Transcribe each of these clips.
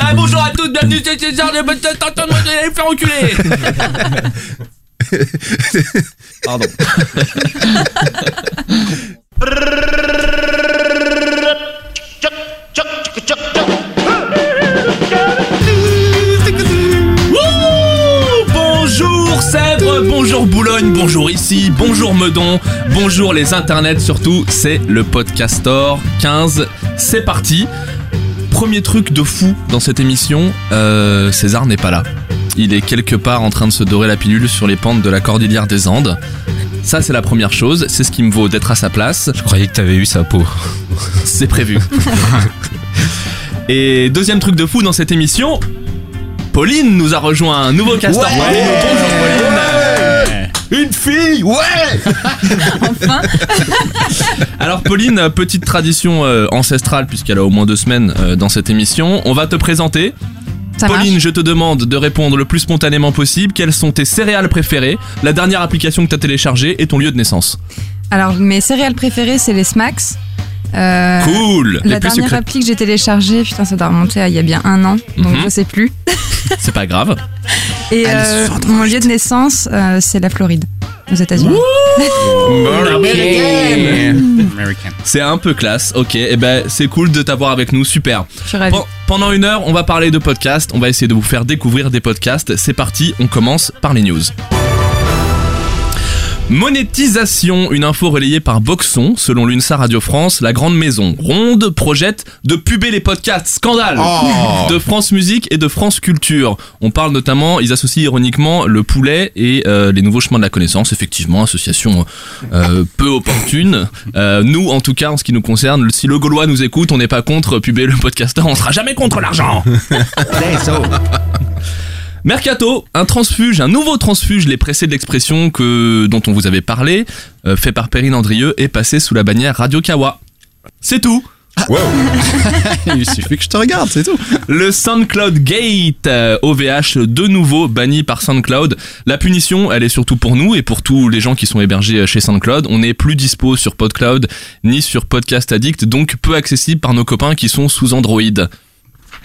Ah, bonjour à tous, bienvenue chez César de bonne de me faire enculer Pardon. bonjour Meudon, bonjour les internets surtout, c'est le Podcastor 15, c'est parti. Premier truc de fou dans cette émission, euh, César n'est pas là. Il est quelque part en train de se dorer la pilule sur les pentes de la cordillère des Andes. Ça c'est la première chose, c'est ce qui me vaut d'être à sa place. Je croyais que t'avais eu sa peau. C'est prévu. Et deuxième truc de fou dans cette émission, Pauline nous a rejoint un nouveau castor. Pauline, bonjour fille, ouais Enfin, Alors Pauline, petite tradition euh, ancestrale puisqu'elle a au moins deux semaines euh, dans cette émission, on va te présenter. ça Pauline, marche. je te demande de répondre le plus spontanément possible. Quelles sont tes céréales préférées, la dernière application que tu as téléchargée et ton lieu de naissance Alors, mes céréales préférées, c'est les Smacks. Euh, Cool La Les plus dernière secrètes. appli que j'ai téléchargée, putain, ça doit remonter à il y a bien un an, donc Mhm. je sais plus. C'est pas grave. Et euh, mon lieu de naissance, euh, c'est la Floride, aux États-Unis. C'est un peu classe, ok. Et ben c'est cool de t'avoir avec nous, super. Je suis ravie. Pen- Pendant une heure, on va parler de podcasts, on va essayer de vous faire découvrir des podcasts. C'est parti, on commence par les news. Monétisation, une info relayée par Boxon. Selon l'UNSA Radio France, la grande maison ronde projette de puber les podcasts. Scandale Oh. De France Musique et de France Culture. On parle notamment, ils associent ironiquement le poulet et euh, les nouveaux chemins de la connaissance. Effectivement, association euh, peu opportune. Euh, nous, en tout cas, en ce qui nous concerne, si le Gaulois nous écoute, on n'est pas contre puber le podcaster, on sera jamais contre l'argent Mercato, un transfuge, un nouveau transfuge, les pressés de l'expression que dont on vous avait parlé, euh, fait par Perrine Andrieux, est passé sous la bannière Radio Kawa. C'est tout. Wow Il suffit que je te regarde, c'est tout. Le SoundCloud Gate, euh, OVH de nouveau banni par SoundCloud. La punition, elle est surtout pour nous et pour tous les gens qui sont hébergés euh, chez SoundCloud. On n'est plus dispo sur PodCloud ni sur Podcast Addict, donc peu accessible par nos copains qui sont sous Android.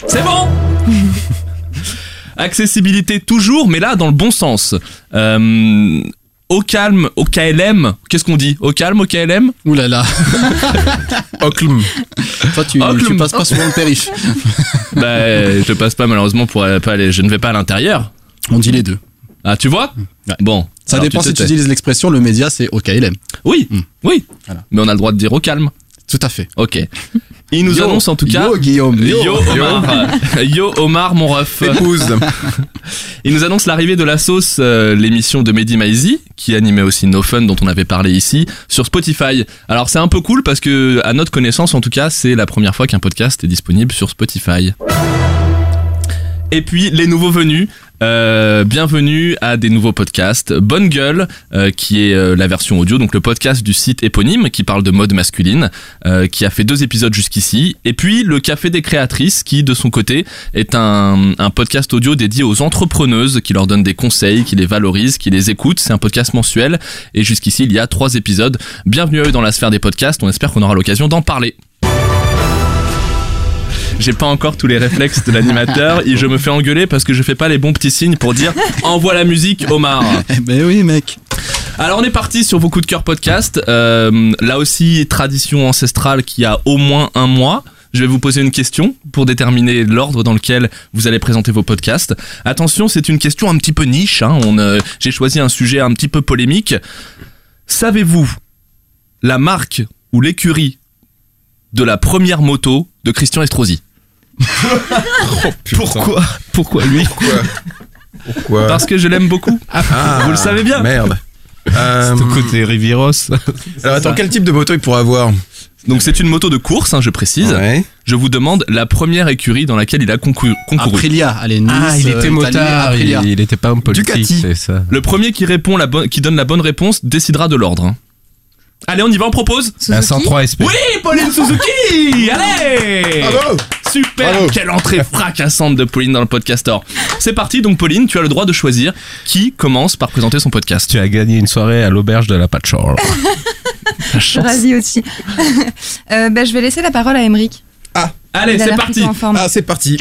C'est bon Accessibilité toujours, mais là dans le bon sens. Euh, au calme, au KLM, qu'est-ce qu'on dit? Au calme, au KLM Ouh là là. Oclum. Toi, tu, tu passes pas souvent le périph. Bah, je passe pas malheureusement pour euh, pas aller, je ne vais pas à l'intérieur. On dit les deux. Ah, tu vois? Ouais. Bon. Ça alors dépend si tu utilises l'expression, le média, c'est OKLM. Oui, Hmm. oui. Voilà. Mais on a le droit de dire au calme. Tout à fait. Ok. Il nous Yo. annonce en tout cas. Yo, Guillaume. Yo, Omar. Yo Omar, mon ref. Épouse. Il nous annonce l'arrivée de la sauce, euh, l'émission de Mehdi Maizi, qui animait aussi No Fun dont on avait parlé ici, sur Spotify. Alors c'est un peu cool parce que, à notre connaissance en tout cas, c'est la première fois qu'un podcast est disponible sur Spotify. Et puis les nouveaux venus. Euh, bienvenue à des nouveaux podcasts. Bonne gueule, euh, qui est euh, la version audio, donc le podcast du site éponyme qui parle de mode masculine, euh, qui a fait deux épisodes jusqu'ici. Et puis le Café des créatrices, qui de son côté est un, un podcast audio dédié aux entrepreneuses, qui leur donne des conseils, qui les valorise, qui les écoute. C'est un podcast mensuel. Et jusqu'ici, il y a trois épisodes. Bienvenue à eux dans la sphère des podcasts. On espère qu'on aura l'occasion d'en parler. J'ai pas encore tous les réflexes de l'animateur et je me fais engueuler parce que je fais pas les bons petits signes pour dire envoie la musique Omar. Eh ben oui, mec. Alors on est parti sur vos coups de cœur podcast. Euh, là aussi tradition ancestrale qui a au moins un mois. Je vais vous poser une question pour déterminer l'ordre dans lequel vous allez présenter vos podcasts. Attention, c'est une question un petit peu niche. Hein. On, euh, J'ai choisi un sujet un petit peu polémique. Savez-vous la marque ou l'écurie de la première moto de Christian Estrosi? Pourquoi Pourquoi lui Pourquoi Pourquoi Parce que je l'aime beaucoup. Ah, vous le savez bien. Merde. Euh, C'est au côté Riviros. alors attends, quel type de moto il pourrait avoir Donc c'est une moto de course, hein, je précise. Ouais. Je vous demande la première écurie dans laquelle il a concouru. concouru. Aprilia, allez, Nice, Ah, il euh, était Italie, motard, il, Aprilia. il était pas homme politique, Ducati. c'est ça. Le premier qui répond la bonne, qui donne la bonne réponse décidera de l'ordre. hein. Allez, on y va, on propose. Un Suzuki 103 SP. Oui, Pauline Suzuki Allez Bravo Super Bravo. Quelle entrée fracassante de Pauline dans le podcastor. C'est parti, donc Pauline, tu as le droit de choisir qui commence par présenter son podcast. Tu as gagné une soirée à l'auberge de la Patchor. Je suis ravie aussi. Euh, bah, je vais laisser la parole à Emeric. Allez, Il a c'est parti. Ah, c'est parti.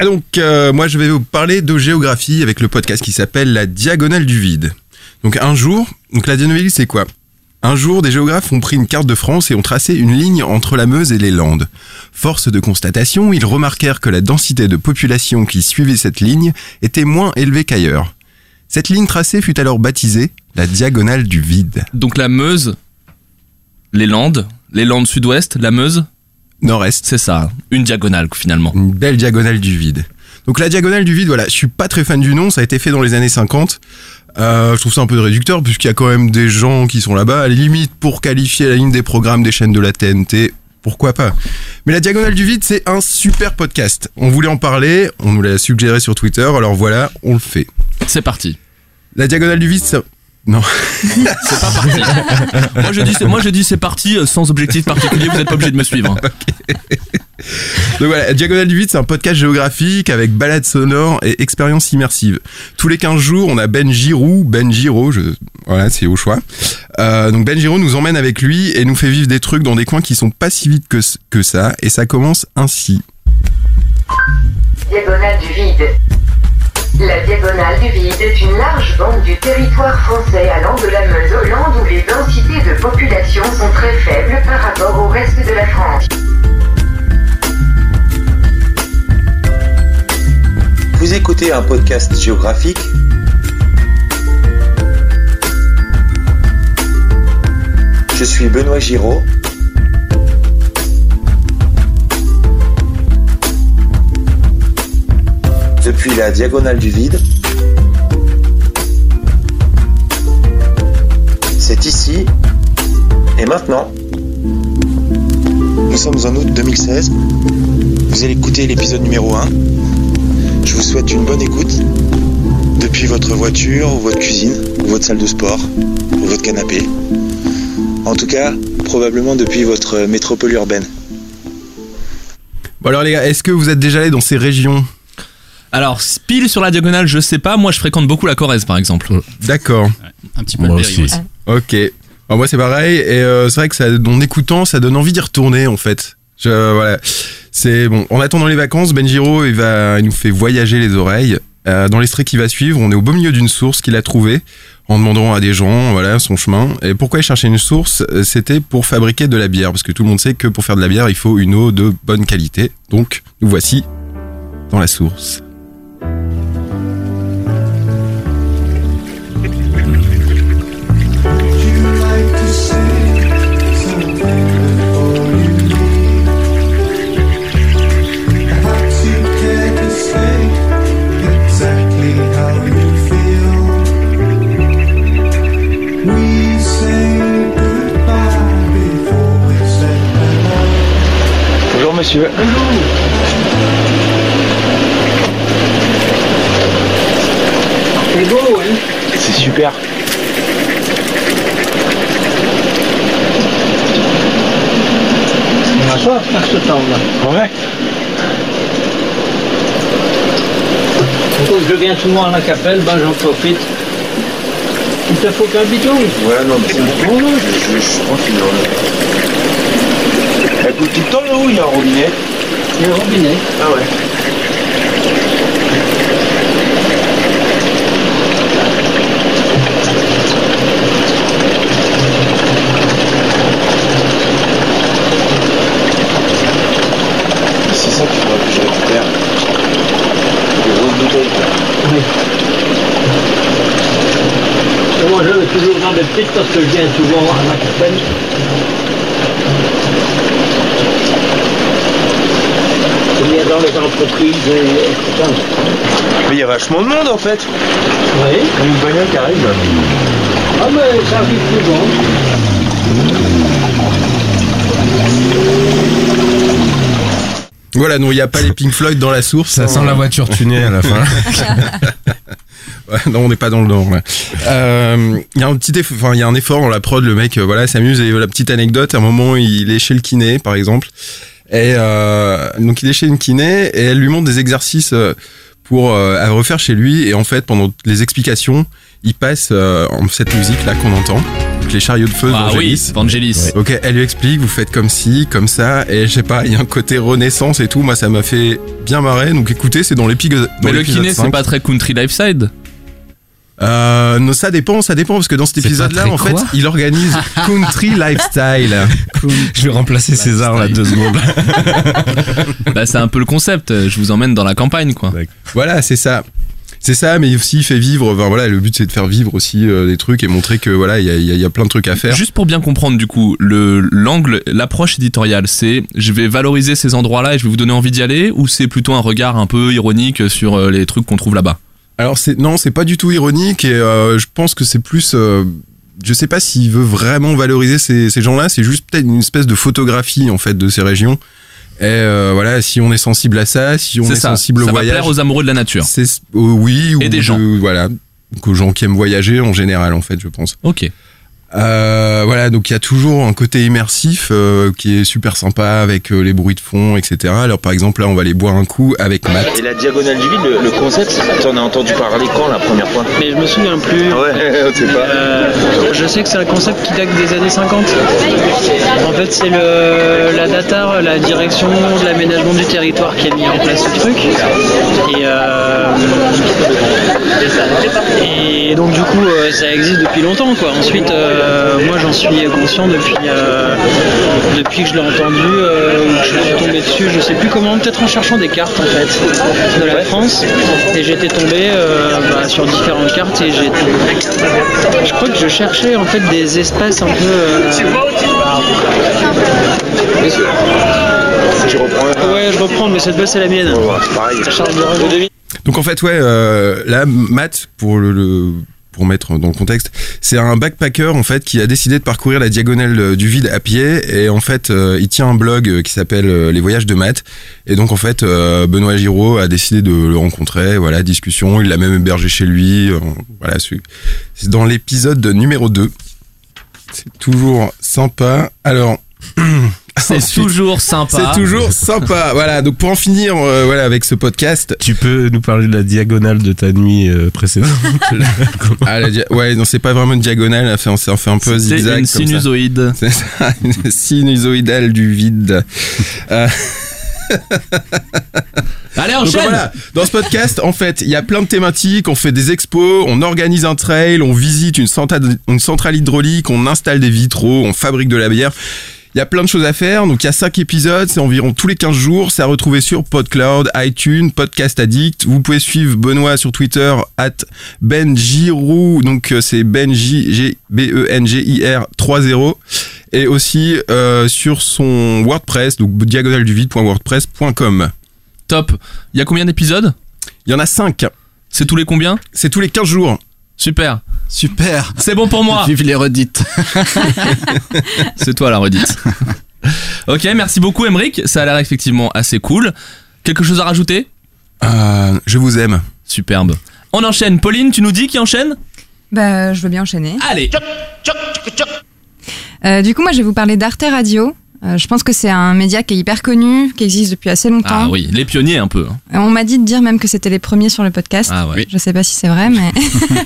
Et donc, euh, moi, je vais vous parler de géographie avec le podcast qui s'appelle La Diagonale du Vide. Donc, un jour, donc la Diagonale du Vide, c'est quoi? Un jour, des géographes ont pris une carte de France et ont tracé une ligne entre la Meuse et les Landes. Force de constatation, ils remarquèrent que la densité de population qui suivait cette ligne était moins élevée qu'ailleurs. Cette ligne tracée fut alors baptisée la Diagonale du Vide. Donc la Meuse, les Landes, les Landes sud-ouest, la Meuse, Nord-Est. c'est ça, une diagonale finalement. Une belle diagonale du vide. Donc la diagonale du vide, voilà, je suis pas très fan du nom, ça a été fait dans les années 50. Euh, je trouve ça un peu réducteur puisqu'il y a quand même des gens qui sont là-bas. À la limite, pour qualifier la ligne des programmes des chaînes de la TNT, pourquoi pas. Mais la diagonale du vide, c'est un super podcast. On voulait en parler, on nous l'a suggéré sur Twitter, alors voilà, on le fait. C'est parti. La diagonale du vide, ça... Non. C'est pas parti. moi je dis c'est moi je dis c'est parti euh, sans objectif particulier, vous êtes pas obligé de me suivre. Donc voilà, Diagonale du Vide, c'est un podcast géographique avec balades sonores et expériences immersives. Tous les 15 jours, on a Ben Giroux, Ben Giro, je, voilà, c'est au choix. Euh, donc Ben Giro nous emmène avec lui et nous fait vivre des trucs dans des coins qui sont pas si vides que, que ça. Et ça commence ainsi. Diagonale du vide. La diagonale du vide est une large bande du territoire français allant de la Meuse aux Landes où les densités de population sont très faibles par rapport au reste de la France. Vous écoutez un podcast géographique Je suis Benoît Giraud. Depuis la diagonale du vide. C'est ici et maintenant. Nous sommes en août 2016. Vous allez écouter l'épisode numéro 1. Je vous souhaite une bonne écoute depuis votre voiture ou votre cuisine ou votre salle de sport ou votre canapé. En tout cas, probablement depuis votre métropole urbaine. Bon alors les gars, est-ce que vous êtes déjà allés dans ces régions? Alors pile sur la diagonale, je sais pas, moi je fréquente beaucoup la Corrèze par exemple. D'accord. Un petit peu Moi le aussi. ouais. Ok. Alors moi c'est pareil et euh, c'est vrai que ça, en écoutant ça donne envie d'y retourner en fait. C'est bon. En attendant les vacances, Benjiro il va, il nous fait voyager les oreilles. Euh, dans l'extrait qui va suivre, on est au beau milieu d'une source qu'il a trouvée en demandant à des gens, voilà, son chemin. Et pourquoi il cherchait une source? Euh, C'était pour fabriquer de la bière, parce que tout le monde sait que pour faire de la bière, il faut une eau de bonne qualité. Donc, nous voici dans la source. Monsieur. C'est beau, hein C'est super. On a soif par ce temps-là. Ouais. Comme je viens souvent à la capelle, ben j'en profite. Il te faut qu'un bidon. Ouais, non, mais c'est bon. Je, je, je suis tranquille. Tout le temps là où il y a un robinet Le robinet. Ah ouais. C'est ça qu'il faudra que je récupère. Des grosses bouteilles. Oui. Moi je vais toujours dans des petites parce que je viens souvent à la capelle. Je viens dans les entreprises et, et tout ça. Mais il y a vachement de monde en fait. Oui. Comme une bagnole qui arrive là. Ah mais ça arrive souvent. Voilà, non, il n'y a pas les Pink Floyd dans la source. Ça sent la voiture tunée à la fin. Ouais, non, on n'est pas dans le nord. Euh, Il y a un petit, eff- enfin, il y a un effort dans la prod. Le mec, euh, voilà, s'amuse et la petite anecdote. À un moment, il est chez le kiné, par exemple, Et euh, donc il est chez une kiné et elle lui montre des exercices euh, pour euh, à refaire chez lui. Et en fait, pendant les explications, il passe euh, en cette musique là qu'on entend, donc les chariots de feu Ah oui, d'Angélis. Vangelis. Ok, elle lui explique, vous faites comme ci, comme ça, et je sais pas, il y a un côté renaissance et tout. Moi, ça m'a fait bien marrer. Donc écoutez, c'est dans l'épisode. Mais dans le kiné, c'est 5. pas très country lifeside. Euh, non, ça dépend, ça dépend parce que dans cet épisode-là, en fait, il organise country lifestyle. Je vais remplacer César là deux secondes. bah, c'est un peu le concept. Je vous emmène dans la campagne, quoi. Voilà, c'est ça. C'est ça, mais aussi il fait vivre. Enfin, voilà, le but c'est de faire vivre aussi euh, des trucs et montrer que voilà, il y a, il y a- il y a plein de trucs à faire. Juste pour bien comprendre, du coup, le l'angle, l'approche éditoriale, c'est je vais valoriser ces endroits-là et je vais vous donner envie d'y aller, ou c'est plutôt un regard un peu ironique sur euh, les trucs qu'on trouve là-bas? Alors c'est non, c'est pas du tout ironique et euh, je pense que c'est plus. euh, je sais pas s'il veut vraiment valoriser ces, ces gens-là. C'est juste peut-être une espèce de photographie en fait de ces régions. Et euh, voilà, si on est sensible à ça, si on est ça. sensible au ça va voyage, plaire aux amoureux de la nature. c'est euh, oui Et ou des de- gens. voilà, aux gens qui aiment voyager en général en fait, je pense. Ok. Euh, voilà, donc il y a toujours un côté immersif euh, qui est super sympa avec euh, les bruits de fond, etc. Alors par exemple là, on va aller boire un coup avec Matt. Et la diagonale du vide, le, le concept, t'en as entendu parler quand la première fois? Mais je me souviens plus. Ah ouais, on sait pas. Euh, je sais que c'est un concept qui date des années 50. En fait, c'est le, la DATAR, la direction de l'aménagement du territoire qui a mis en place ce truc. Et, euh, et donc, du coup, ça existe depuis longtemps. Quoi. Ensuite, euh, moi, j'en suis conscient depuis, euh, depuis que je l'ai entendu, euh, que je suis tombé dessus, je sais plus comment, peut-être en cherchant des cartes en fait de la France. Et j'étais tombé euh, bah, sur différentes cartes et j'ai je crois que je cherchais en fait des espaces un peu. euh, Tu reprends. Ouais, je reprends, mais cette fois c'est la mienne. Ouais, pareil. De. Donc en fait, ouais, euh, là, Matt, pour le, le- pour mettre dans le contexte, c'est un backpacker en fait qui a décidé de parcourir la diagonale euh, du vide à pied. Et en fait, euh, il tient un blog euh, qui s'appelle Les Voyages de Matt. Et donc en fait, Benoît Giraud a décidé de le rencontrer, voilà, discussion, il l'a même hébergé chez lui, voilà, c'est dans l'épisode numéro 2. C'est toujours sympa. Alors, C'est toujours sympa. c'est toujours sympa. Voilà, donc pour en finir euh, voilà avec ce podcast, Tu peux nous parler de la diagonale de ta nuit euh, précédente Ah, la dia- ouais, non, c'est pas vraiment une diagonale, fait, ça fait un peu C'est zigzag. une comme ça. sinusoïde. C'est ça, une sinusoïdale du vide. Euh, Allez, donc enchaîne voilà, dans ce podcast, en fait, il y a plein de thématiques, on fait des expos, on organise un trail, on visite une centrale, une centrale hydraulique, on installe des vitraux, on fabrique de la bière. Il y a plein de choses à faire, donc il y a cinq épisodes, c'est environ tous les 15 jours, c'est à retrouver sur PodCloud, iTunes, Podcast Addict. Vous pouvez suivre Benoît sur Twitter, at Benjirou, donc euh, c'est Benji, G, B-E-N-G-I-R 3-0, et aussi euh, sur son WordPress, donc diagonalduvide.wordpress.com. Top. Il y a combien d'épisodes? Il y en a 5, C'est tous les combien? C'est tous les 15 jours. Super. Super. C'est bon pour moi. Vive les redites. C'est toi la redite. ok, merci beaucoup Emric. Ça a l'air effectivement assez cool. Quelque chose à rajouter? Euh, je vous aime. Superbe. On enchaîne. Pauline, tu nous dis qui enchaîne? Bah, je veux bien enchaîner. Allez. Euh, du coup, moi, je vais vous parler d'Arte Radio. Euh, je pense que c'est un média qui est hyper connu, qui existe depuis assez longtemps. Ah oui, les pionniers un peu. hein. On m'a dit de dire même que c'était les premiers sur le podcast. Ah ouais. Je sais pas si c'est vrai, mais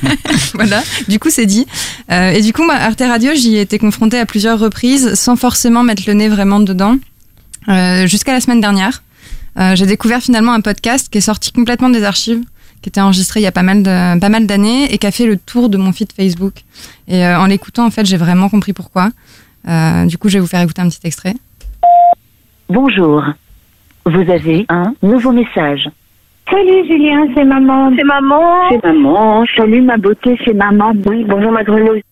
voilà. Du coup, c'est dit. Euh, et du coup, moi, Arte Radio, j'y ai été confrontée à plusieurs reprises, sans forcément mettre le nez vraiment dedans, euh, jusqu'à la semaine dernière. Euh, J'ai découvert finalement un podcast qui est sorti complètement des archives, qui était enregistré il y a pas mal de, pas mal d'années et qui a fait le tour de mon feed Facebook. Et euh, en l'écoutant, en fait, j'ai vraiment compris pourquoi. Euh, du coup, je vais vous faire écouter un petit extrait. Bonjour. Vous avez un nouveau message. Salut Julien, c'est maman. C'est maman. C'est maman. Salut ma beauté, c'est maman. Oui, bonjour ma grenouille.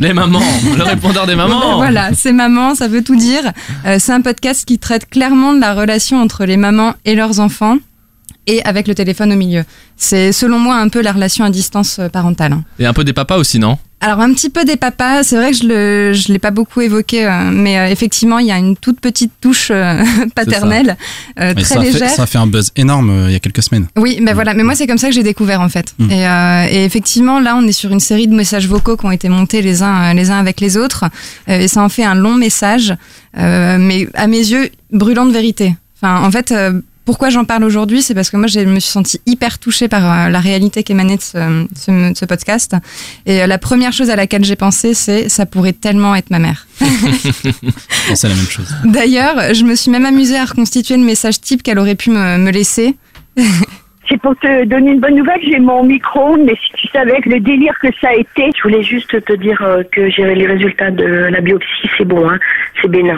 Les mamans. le répondeur des mamans. Voilà, c'est maman, ça veut tout dire. Euh, c'est un podcast qui traite clairement de la relation entre les mamans et leurs enfants et avec le téléphone au milieu. C'est selon moi un peu la relation à distance euh, parentale. hein. Et un peu des papas aussi, non? Alors un petit peu des papas, c'est vrai que je le je l'ai pas beaucoup évoqué, euh, mais euh, effectivement il y a une toute petite touche euh, paternelle, euh, très ça, fait, légère. ça a fait un buzz énorme il y a quelques semaines. Oui, ben voilà. Mais moi, c'est comme ça que j'ai découvert en fait. Mm. Et, et effectivement, là, on est sur une série de messages vocaux qui ont été montés les uns les uns avec les autres, et ça en fait un long message, mais à mes yeux brûlant de vérité. Enfin, en fait. Pourquoi j'en parle aujourd'hui C'est parce que moi, je me suis sentie hyper touchée par euh, la réalité qu'émanait de ce, ce, de ce podcast. Et euh, la première chose à laquelle j'ai pensé, c'est ça pourrait tellement être ma mère. Je pensais la même chose. D'ailleurs, je me suis même amusée à reconstituer le message type qu'elle aurait pu me, me laisser. C'est pour te donner une bonne nouvelle, j'ai mon micro, mais si tu savais que le délire que ça a été, je voulais juste te dire euh, que j'ai les résultats de la biopsie, c'est bon, hein, c'est bénin.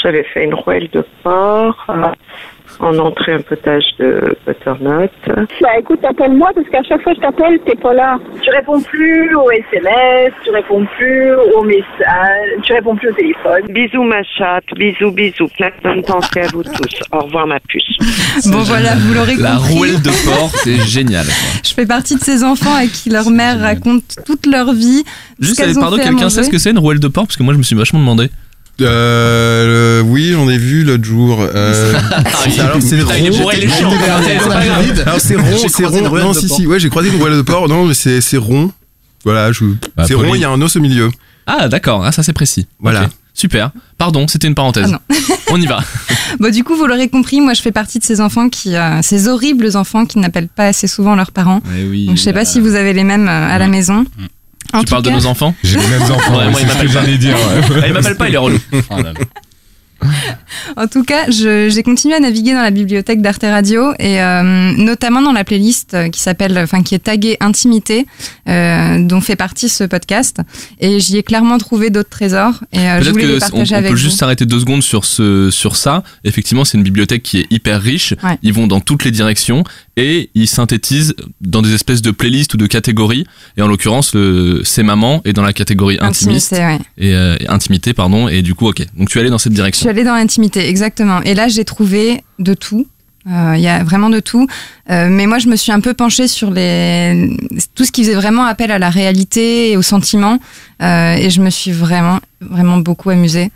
J'avais fait une rouelle de porc, en entrée un potage de butternut. Bah écoute, appelle-moi parce qu'à chaque fois que je t'appelle, t'es pas là. Tu réponds plus aux SMS, tu réponds plus aux messages, tu réponds plus au téléphone. Bisous ma chatte, bisous bisous, plein de bonnes pensées à vous tous. Au revoir ma puce. Bon voilà, vous l'aurez La compris. rouelle de porc, c'est génial. Je fais partie de ces enfants à qui leur mère raconte toute leur vie. Juste, ont pardon, quelqu'un sait ce que c'est une rouelle de porc? Parce que moi, je me suis vachement demandé. Euh, le- oui, j'en ai vu l'autre jour. Euh, c'est- alors c'est Putain, il est rond. bourré, il est chiant. C'est pas grave. Alors c'est rond, J'ai c'est croisé une rond. Non, de si porc. si, ouais, j'ai croisé une de porc. Non, mais c'est c'est rond. Voilà, je... Bah, c'est rond. Il y a un os au milieu. Ah, d'accord. Ah, ça, c'est précis. Voilà. Ok. Super. Pardon, c'était une parenthèse. Ah On y va. Bon, du coup, vous l'aurez compris, moi je fais partie de ces enfants qui, euh, ces horribles enfants qui n'appellent pas assez souvent leurs parents. Donc, je sais pas si vous avez les mêmes euh, à la maison. En Tu parles de nos enfants J'ai les mêmes enfants, Ouais, moi, il m'appelle pas. dire. ouais. Ah, Il m'appelle pas, il est relou. Oh. En tout cas, j'ai continué à naviguer dans la bibliothèque d'Arte Radio et euh, notamment dans la playlist qui s'appelle, enfin qui est taguée Intimité, euh, dont fait partie ce podcast. Et j'y ai clairement trouvé d'autres trésors et euh, je Peut-être voulais les que on, partager on avec peut vous. juste s'arrêter deux secondes sur ce sur ça. Effectivement, c'est une bibliothèque qui est hyper riche. Ouais. Ils vont dans toutes les directions et ils synthétisent dans des espèces de playlists ou de catégories. Et en l'occurrence, le c'est maman est dans la catégorie intimiste Intimité, ouais. et euh, intimité pardon. Et du coup, ok. Donc tu es allé dans cette Je direction. suis allée dans l'intimité, exactement. Et là, j'ai trouvé de tout. Euh, Il y a vraiment de tout. Euh, mais moi, je me suis un peu penchée sur les tout ce qui faisait vraiment appel à la réalité et au sentiment. Euh, et je me suis vraiment, vraiment beaucoup amusée.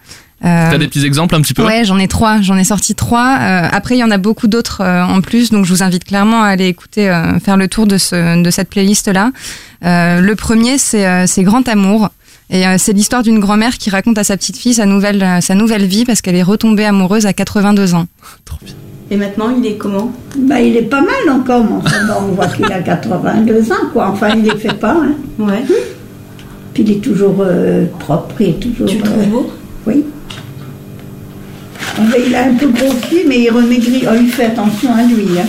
Euh, T'as des petits exemples un petit peu? Ouais, j'en ai trois. J'en ai sorti trois. Euh, après, il y en a beaucoup d'autres euh, en plus, donc je vous invite clairement à aller écouter, euh, faire le tour de, ce, de cette playlist-là. Euh, le premier, c'est euh, c'est Grand Amour. Et euh, c'est l'histoire d'une grand-mère qui raconte à sa petite fille sa nouvelle, euh, sa nouvelle vie parce qu'elle est retombée amoureuse à 82 ans. Et maintenant, il est comment? Bah, il est pas mal encore, mais enfin, bon, on voit qu'il a 82 ans, quoi. Enfin, il les fait pas, hein. Ouais. Puis il est toujours euh, propre, il est toujours... Tu le trouves euh, beau? Oui. Il a un peu grossi, mais il remaigrit. Oh, il fait attention à lui, hein.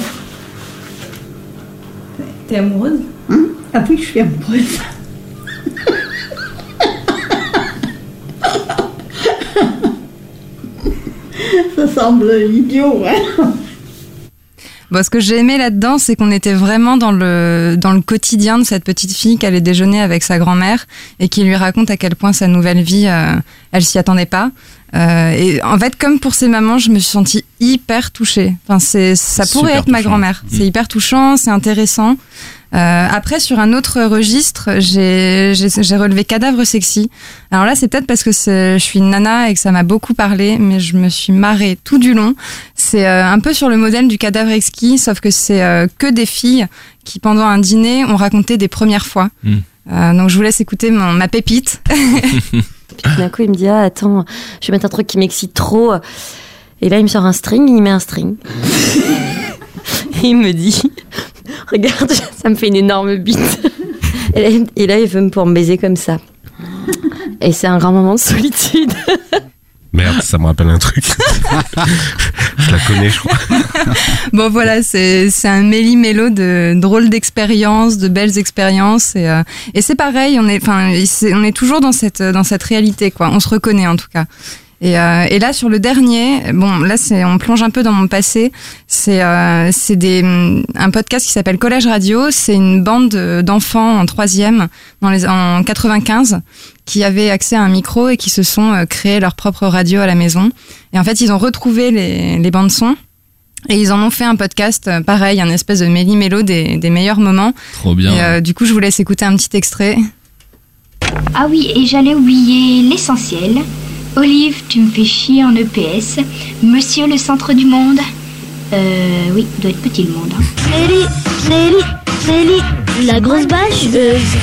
T'es amoureuse? Hein? Ah oui, je suis amoureuse. Ça semble idiot, hein Bon, ce que j'ai aimé là-dedans, c'est qu'on était vraiment dans le, dans le quotidien de cette petite fille qui allait déjeuner avec sa grand-mère et qui lui raconte à quel point sa nouvelle vie, euh, elle s'y attendait pas. Euh, et en fait, comme pour ces mamans, je me suis sentie hyper touchée. Enfin, c'est, ça pourrait super être ma touchant. grand-mère. Mm. C'est hyper touchant, c'est intéressant. Euh, après, sur un autre registre, j'ai, j'ai, j'ai relevé Cadavre sexy. Alors là, c'est peut-être parce que je suis une nana et que ça m'a beaucoup parlé, mais je me suis marrée tout du long. C'est euh, un peu sur le modèle du Cadavre exquis, sauf que c'est euh, que des filles qui, pendant un dîner, ont raconté des premières fois. Mm. Euh, donc je vous laisse écouter mon, ma pépite. Puis tout d'un coup, il me dit Ah, attends, je vais mettre un truc qui m'excite trop. Et là, il me sort un string, il met un string. Et il me dit Regarde, ça me fait une énorme bite. Et là, et là, il veut me pour me baiser comme ça. Et c'est un grand moment de solitude. Merde, ça me rappelle un truc. je la connais, je crois. Bon voilà, c'est un méli-mélo de drôles d'expériences, de belles expériences et, euh, et c'est pareil, on est on est toujours dans cette dans cette réalité quoi, on se reconnaît en tout cas. Et, euh, et là sur le dernier, bon là c'est on plonge un peu dans mon passé, c'est euh, c'est des un podcast qui s'appelle Collège Radio, c'est une bande de- d'enfants en troisième dans les en 95 qui avaient accès à un micro et qui se sont euh, créés leur propre radio à la maison. Et en fait ils ont retrouvé les les bandes son et ils en ont fait un podcast, pareil, un espèce de méli-mélo des, des meilleurs moments. Trop bien. Et euh, du coup, je vous laisse écouter un petit extrait. Ah oui, et j'allais oublier l'essentiel. Olive, tu me fais chier en EPS. Monsieur le centre du monde. Euh, oui, doit être petit le monde. hein. Nelly, Nelly, la grosse bâche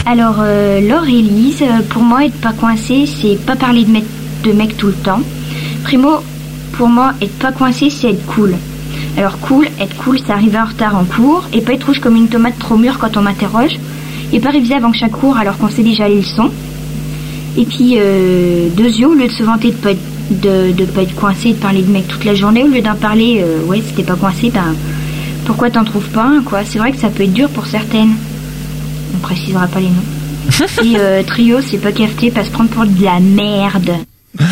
Alors, euh, Laure et euh, pour moi, être pas coincé, c'est pas parler de mec, de mec tout le temps. Primo, pour moi, être pas coincé, c'est être cool. Alors, cool, être cool, c'est arriver en retard en cours et pas être rouge comme une tomate trop mûre quand on m'interroge. Et pas réviser avant chaque cours alors qu'on sait déjà les leçons. Et puis, euh, deux yeux, au lieu de se vanter de pas être, de, de pas être coincé, de parler de mec toute la journée, au lieu d'en parler, euh, ouais, si t'es pas coincé, ben, pourquoi t'en trouves pas un, quoi? C'est vrai que ça peut être dur pour certaines. On précisera pas les noms. Et euh, trio, c'est pas cafeté, pas se prendre pour de la merde.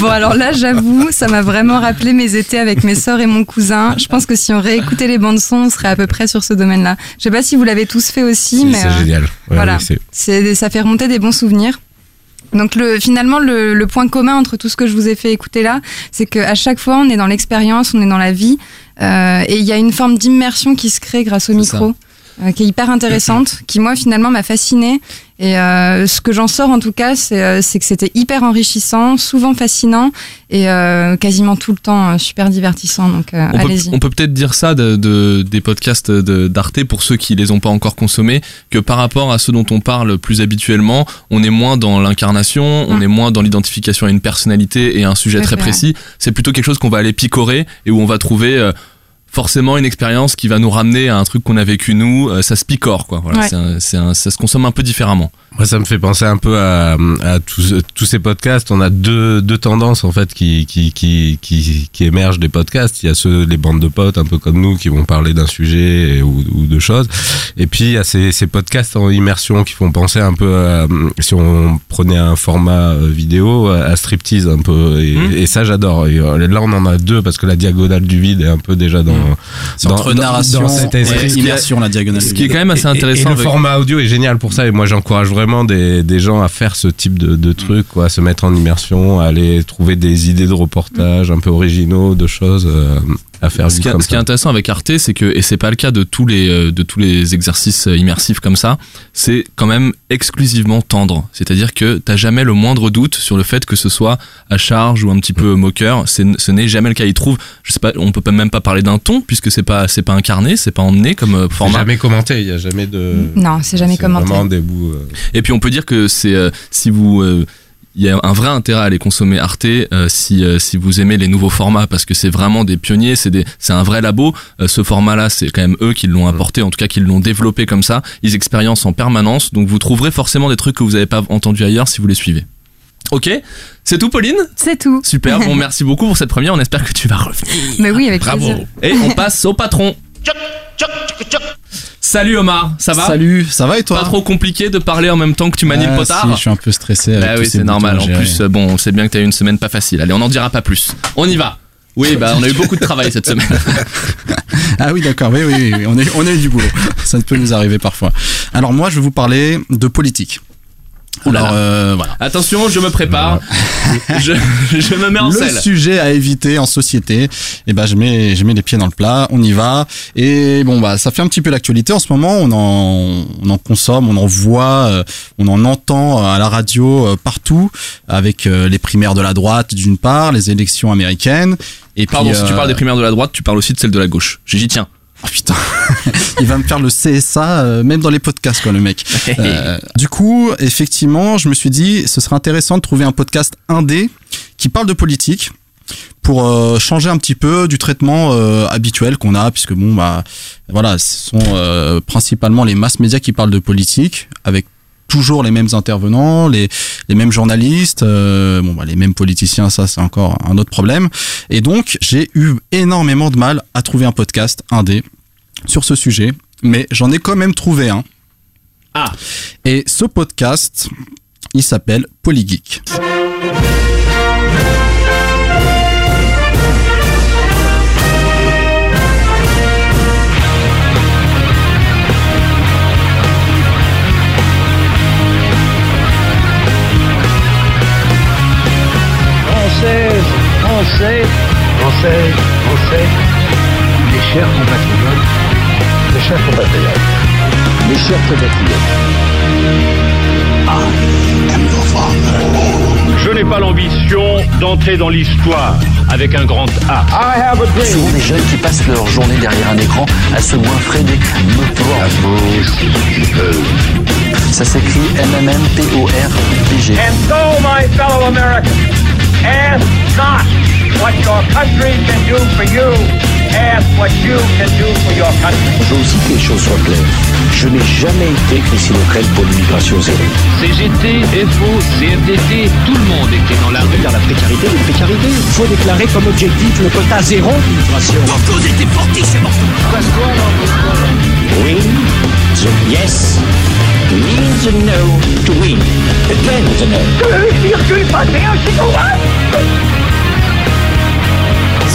Bon, alors là, j'avoue, ça m'a vraiment rappelé mes étés avec mes sœurs et mon cousin. Je pense que si on réécoutait les bandes son, on serait à peu près sur ce domaine-là. Je sais pas si vous l'avez tous fait aussi, mais C'est euh, génial. Ouais, voilà, oui, c'est- c'est ça fait remonter des bons souvenirs. Donc le, finalement, le, le point commun entre tout ce que je vous ai fait écouter là, c'est qu'à chaque fois, on est dans l'expérience, on est dans la vie, euh, et il y a une forme d'immersion qui se crée grâce au micro, euh, qui est hyper intéressante, qui moi finalement m'a fascinée. Et euh, ce que j'en sors en tout cas, c'est euh, que c'était hyper enrichissant, souvent fascinant, et euh, quasiment tout le temps super divertissant. Donc allez-y. on peut peut-être dire ça de, de- des podcasts de- d'Arte pour ceux qui les ont pas encore consommés, que par rapport à ceux dont on parle plus habituellement, on est moins dans l'incarnation, on est moins dans l'identification à une personnalité et à un sujet très fait, précis. C'est plutôt quelque chose qu'on va aller picorer et où on va trouver forcément une expérience qui va nous ramener à un truc qu'on a vécu nous. Euh, ça se picore quoi. Voilà, Ouais. c'est un- c'est un- ça se consomme un peu différemment. Moi, ça me fait penser un peu à, à tous, tous ces podcasts. On a deux, deux tendances en fait qui, qui, qui, qui, qui émergent des podcasts. Il y a ceux, les bandes de potes, un peu comme nous, qui vont parler d'un sujet et- ou, ou de choses. Et puis il y a ces, ces podcasts en immersion qui font penser un peu à, si on prenait un format euh, vidéo, à striptease un peu. Et, Mmh. et ça, j'adore. Euh, là, on en a deux parce que la diagonale du vide est un peu déjà dans. Dans- entre dans- narration dans cet et immersion, la diagonale. Ce qui est quand même assez et- intéressant Et, le avec- format audio est génial pour ça. Et moi, j'encourage vraiment des, des gens à faire ce type de, quoi, à se mettre en immersion, à aller trouver des idées de reportage un peu originaux, de choses euh, à faire Ce qui, comme ce qui est intéressant avec Arte, c'est que, et c'est pas le cas de tous les, euh, de tous les exercices euh, immersifs comme ça, c'est quand même exclusivement tendre. C'est-à-dire que t'as jamais le moindre doute sur le fait que ce soit à charge ou un petit peu moqueur. C'est, ce n'est jamais le cas. Ils trouvent, je sais pas, on peut pas même pas parler d'un ton puisque c'est pas, c'est pas incarné, c'est pas emmené comme euh, format. jamais commenté, il y a jamais de. Non, c'est jamais commenté. Vraiment des bouts. euh, Et puis on peut dire que c'est euh, si vous euh, il y a un vrai intérêt à aller consommer Arte euh, si euh, si vous aimez les nouveaux formats parce que c'est vraiment des pionniers, c'est des c'est un vrai labo. Euh, ce format-là, c'est quand même eux qui l'ont apporté, en tout cas qui l'ont développé comme ça. Ils expérimentent en permanence, donc vous trouverez forcément des trucs que vous n'avez pas entendus ailleurs si vous les suivez. Ok, c'est tout, Pauline? C'est tout. Super. Bon, merci beaucoup pour cette première. On espère que tu vas revenir. Mais oui, avec Bravo. plaisir. Et on passe au patron. Salut Omar, ça va? Salut, ça va et toi? Pas trop compliqué de parler en même temps que tu manies le Ah, potard? si, je suis un peu stressé. Avec Bah tous oui, ces c'est normal. En plus, euh, bon, on sait bien que t'as eu une semaine pas facile. Allez, on n'en dira pas plus. On y va. Oui, bah on a eu beaucoup de travail cette semaine. Ah oui, d'accord. Oui, oui, oui, oui. On, est, on a eu du boulot. Ça peut nous arriver parfois. Alors moi, je vais vous parler de politique. Alors euh, voilà. Attention, je me prépare. je, je me mets en le selle. sujet à éviter en société, et ben je mets je mets les pieds dans le plat, on y va. Et bon bah ça fait un petit peu l'actualité en ce moment. On en on en consomme, on en voit, euh, on en entend à la radio euh, partout, avec euh, les primaires de la droite d'une part, les élections américaines. Et Pardon, puis, si tu parles des primaires de la droite, tu parles aussi de celles de la gauche. J'y tiens. Oh putain, il va me faire le CSA euh, même dans les podcasts quoi le mec. Euh, du coup, effectivement, je me suis dit ce serait intéressant de trouver un podcast indé qui parle de politique pour euh, changer un petit peu du traitement euh, habituel qu'on a puisque bon bah voilà, ce sont euh, principalement les masses médias qui parlent de politique avec toujours les mêmes intervenants, les, les mêmes journalistes, euh, bon bah les mêmes politiciens, ça c'est encore un autre problème. Et donc j'ai eu énormément de mal à trouver un podcast indé sur ce sujet, mais j'en ai quand même trouvé un. Ah. Et ce podcast, il s'appelle Polygeek. Français, Français, Français, mes chers compatriotes, mes chers compatriotes. Mes chers compatriotes, je n'ai pas l'ambition d'entrer dans l'histoire avec un grand A. I have a dream. Souvent des jeunes qui passent leur journée derrière un écran à se goinfrer des Ça s'écrit M-M-M-P-O-R-P-G. And so, my fellow Americans, ask not what your country can do for you, ask what you can do for your country. Je veux aussi que les choses soient claires. Je n'ai jamais été Christine O'Crête pour l'immigration zéro. CGT, FO, CFDT, tout le monde était dans la rue. Vers la précarité, la précarité. Il faut déclarer comme objectif le quota zéro d'immigration. Vos causes étaient fortissemement. Win the yes means the no to win. Again the no.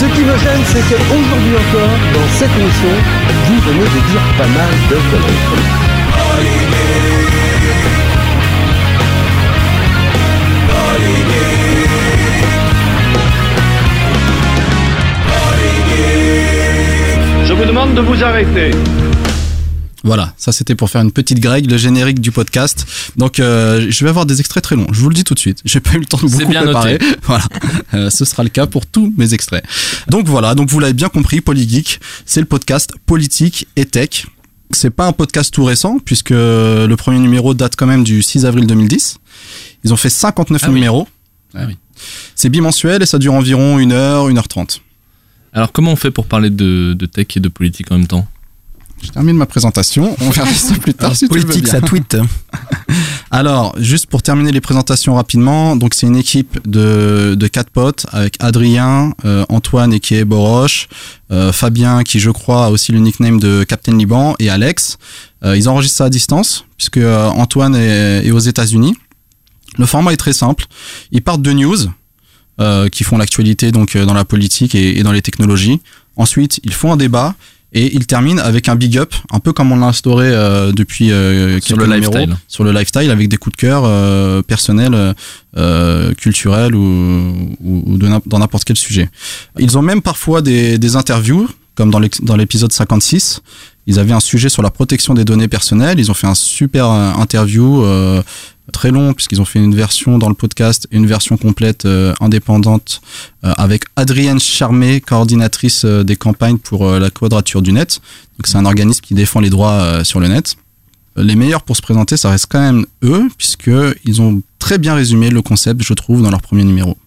Ce qui me gêne, c'est qu'aujourd'hui encore, dans cette émission, vous venez de dire pas mal de conneries. Je vous demande de vous arrêter. Voilà, ça c'était pour faire une petite grègue, le générique du podcast. Donc euh, je vais avoir des extraits très longs, je vous le dis tout de suite. J'ai pas eu le temps de C'est beaucoup bien préparer. noté. Voilà, Euh, ce sera le cas pour tous mes extraits. Donc voilà, donc vous l'avez bien compris, Polygeek, c'est le podcast politique et tech. C'est pas un podcast tout récent puisque le premier numéro date quand même du 6 avril 2010. Ils ont fait 59 Ah oui. numéros. Ah oui. C'est bimensuel et ça dure environ 1 heure, 1 heure 30. Alors comment on fait pour parler de, de tech et de politique en même temps? Je termine ma présentation. On verra ça plus tard. Alors, si tu le veux politique, bien. ça tweet. Alors, juste pour terminer les présentations rapidement, donc c'est une équipe de, de quatre potes avec Adrien, euh, Antoine et qui est Boroche, euh, Fabien qui je crois a aussi le nickname de Captain Liban et Alex. Euh, ils enregistrent ça à distance puisque euh, Antoine est, est aux États-Unis. Le format est très simple. Ils partent de news euh, qui font l'actualité donc euh, dans la politique et, et dans les technologies. Ensuite, ils font un débat et ils terminent avec un big up, un peu comme on l'a instauré euh, depuis euh, Sur le numéros, lifestyle. sur le lifestyle avec des coups de cœur euh, personnels, euh, culturels ou, ou, ou de dans n'importe quel sujet. Ils ont même parfois des, des interviews, comme dans l'épisode 56. Ils avaient un sujet sur la protection des données personnelles. Ils ont fait un super euh, interview euh, très long puisqu'ils ont fait une version dans le podcast une version complète euh, indépendante euh, avec Adrienne Charmé, coordinatrice euh, des campagnes pour la quadrature du net. Donc c'est un organisme qui défend les droits sur le net. Les meilleurs pour se présenter, ça reste quand même eux, puisque ils ont très bien résumé le concept, je trouve, dans leur premier numéro.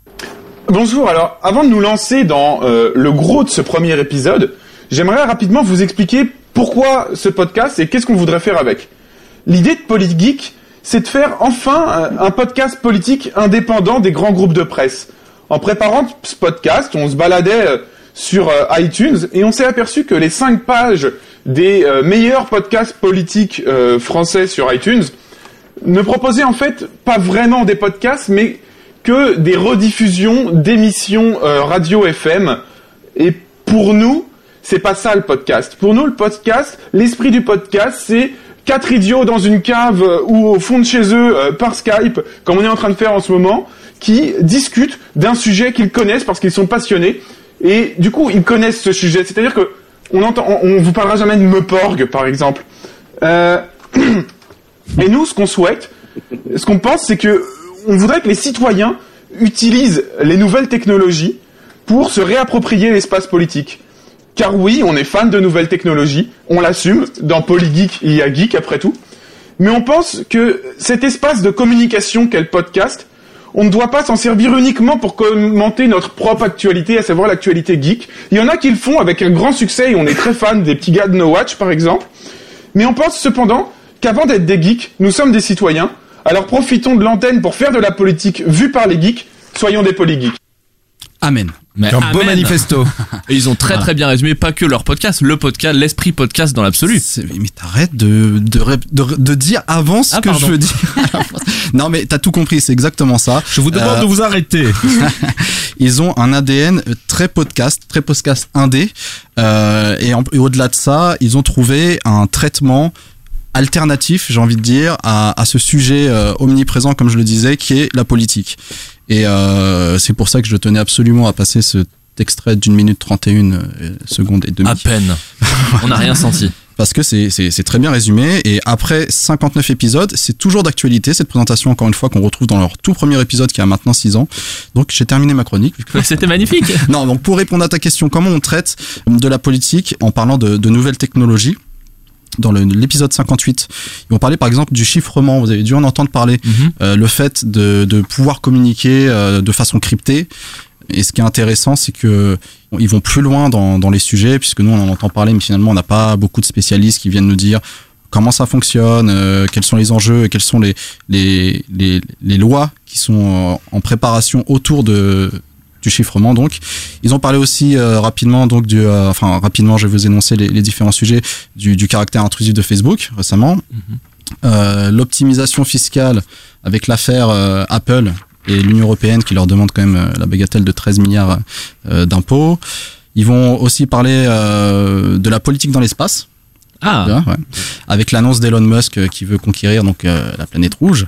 Bonjour, alors avant de nous lancer dans le gros de ce premier épisode, j'aimerais rapidement vous expliquer pourquoi ce podcast et qu'est-ce qu'on voudrait faire avec. L'idée de Polygeek, c'est de faire enfin euh, un podcast politique indépendant des grands groupes de presse. En préparant ce podcast, on se baladait euh, sur euh, iTunes et on s'est aperçu que les cinq pages des meilleurs podcasts politiques français sur iTunes ne proposaient en fait pas vraiment des podcasts, mais que des rediffusions d'émissions radio FM. Et pour nous, c'est pas ça le podcast. Pour nous, le podcast, l'esprit du podcast, c'est quatre idiots dans une cave euh, ou au fond de chez eux euh, par Skype, comme on est en train de faire en ce moment, qui discutent d'un sujet qu'ils connaissent parce qu'ils sont passionnés. Et du coup, ils connaissent ce sujet. C'est-à-dire que on vous parlera jamais de Meporg, par exemple. Euh, et nous, ce qu'on souhaite, ce qu'on pense, c'est que on voudrait que les citoyens utilisent les nouvelles technologies pour se réapproprier l'espace politique. Car oui, on est fan de nouvelles technologies, on l'assume, dans Polygeek, il y a geek après tout, mais on pense que cet espace de communication qu'est le podcast, on ne doit pas s'en servir uniquement pour commenter notre propre actualité, à savoir l'actualité geek. Il y en a qui le font avec un grand succès et on est très fan des petits gars de No Watch par exemple. Mais on pense cependant qu'avant d'être des geeks, nous sommes des citoyens. Alors profitons de l'antenne pour faire de la politique vue par les geeks. Soyons des polygeeks. Amen. Mais Un beau manifesto. Et ils ont très très bien résumé, pas que leur podcast, le podcast, l'esprit podcast dans l'absolu. Mais t'arrêtes de, de, de, de dire avant ce Ah, que pardon. je veux dire. non, mais t'as tout compris, c'est exactement ça. Je vous demande Euh, de vous arrêter. Ils ont un ADN très podcast, très podcast indé. Euh, et au-delà de ça, ils ont trouvé un traitement alternatif, j'ai envie de dire, à, à ce sujet euh, omniprésent, comme je le disais, qui est la politique. Et euh, c'est pour ça que je tenais absolument à passer ce extrait d'une minute 31 euh, secondes et demie. À peine. On n'a rien senti. parce que c'est très bien résumé et après 59 épisodes, c'est toujours d'actualité cette présentation encore une fois qu'on retrouve dans leur tout premier épisode qui a maintenant 6 ans. Donc j'ai terminé ma chronique. C'était magnifique. non, donc pour répondre à ta question, comment on traite de la politique en parlant de, de nouvelles technologies? Dans l'épisode 58, ils vont parler par exemple du chiffrement. Vous avez dû en entendre parler. Euh, le fait de, de pouvoir communiquer euh, de façon cryptée. Et ce qui est intéressant, c'est que bon, ils vont plus loin dans, dans les sujets, puisque nous on en entend parler, mais finalement on n'a pas beaucoup de spécialistes qui viennent nous dire comment ça fonctionne, euh, quels sont les enjeux, et quelles sont les, les, les, les lois qui sont euh, en préparation autour de du chiffrement donc ils ont parlé aussi euh, rapidement donc du euh, enfin rapidement je vais vous énoncer les, les différents sujets du, du caractère intrusif de Facebook récemment euh, l'optimisation fiscale avec l'affaire Apple et l'Union européenne qui leur demande quand même la bagatelle de 13 milliards d'impôts. Ils vont aussi parler de la politique dans l'espace. Ah. Ouais. Avec l'annonce d'Elon Musk qui veut conquérir donc la planète rouge.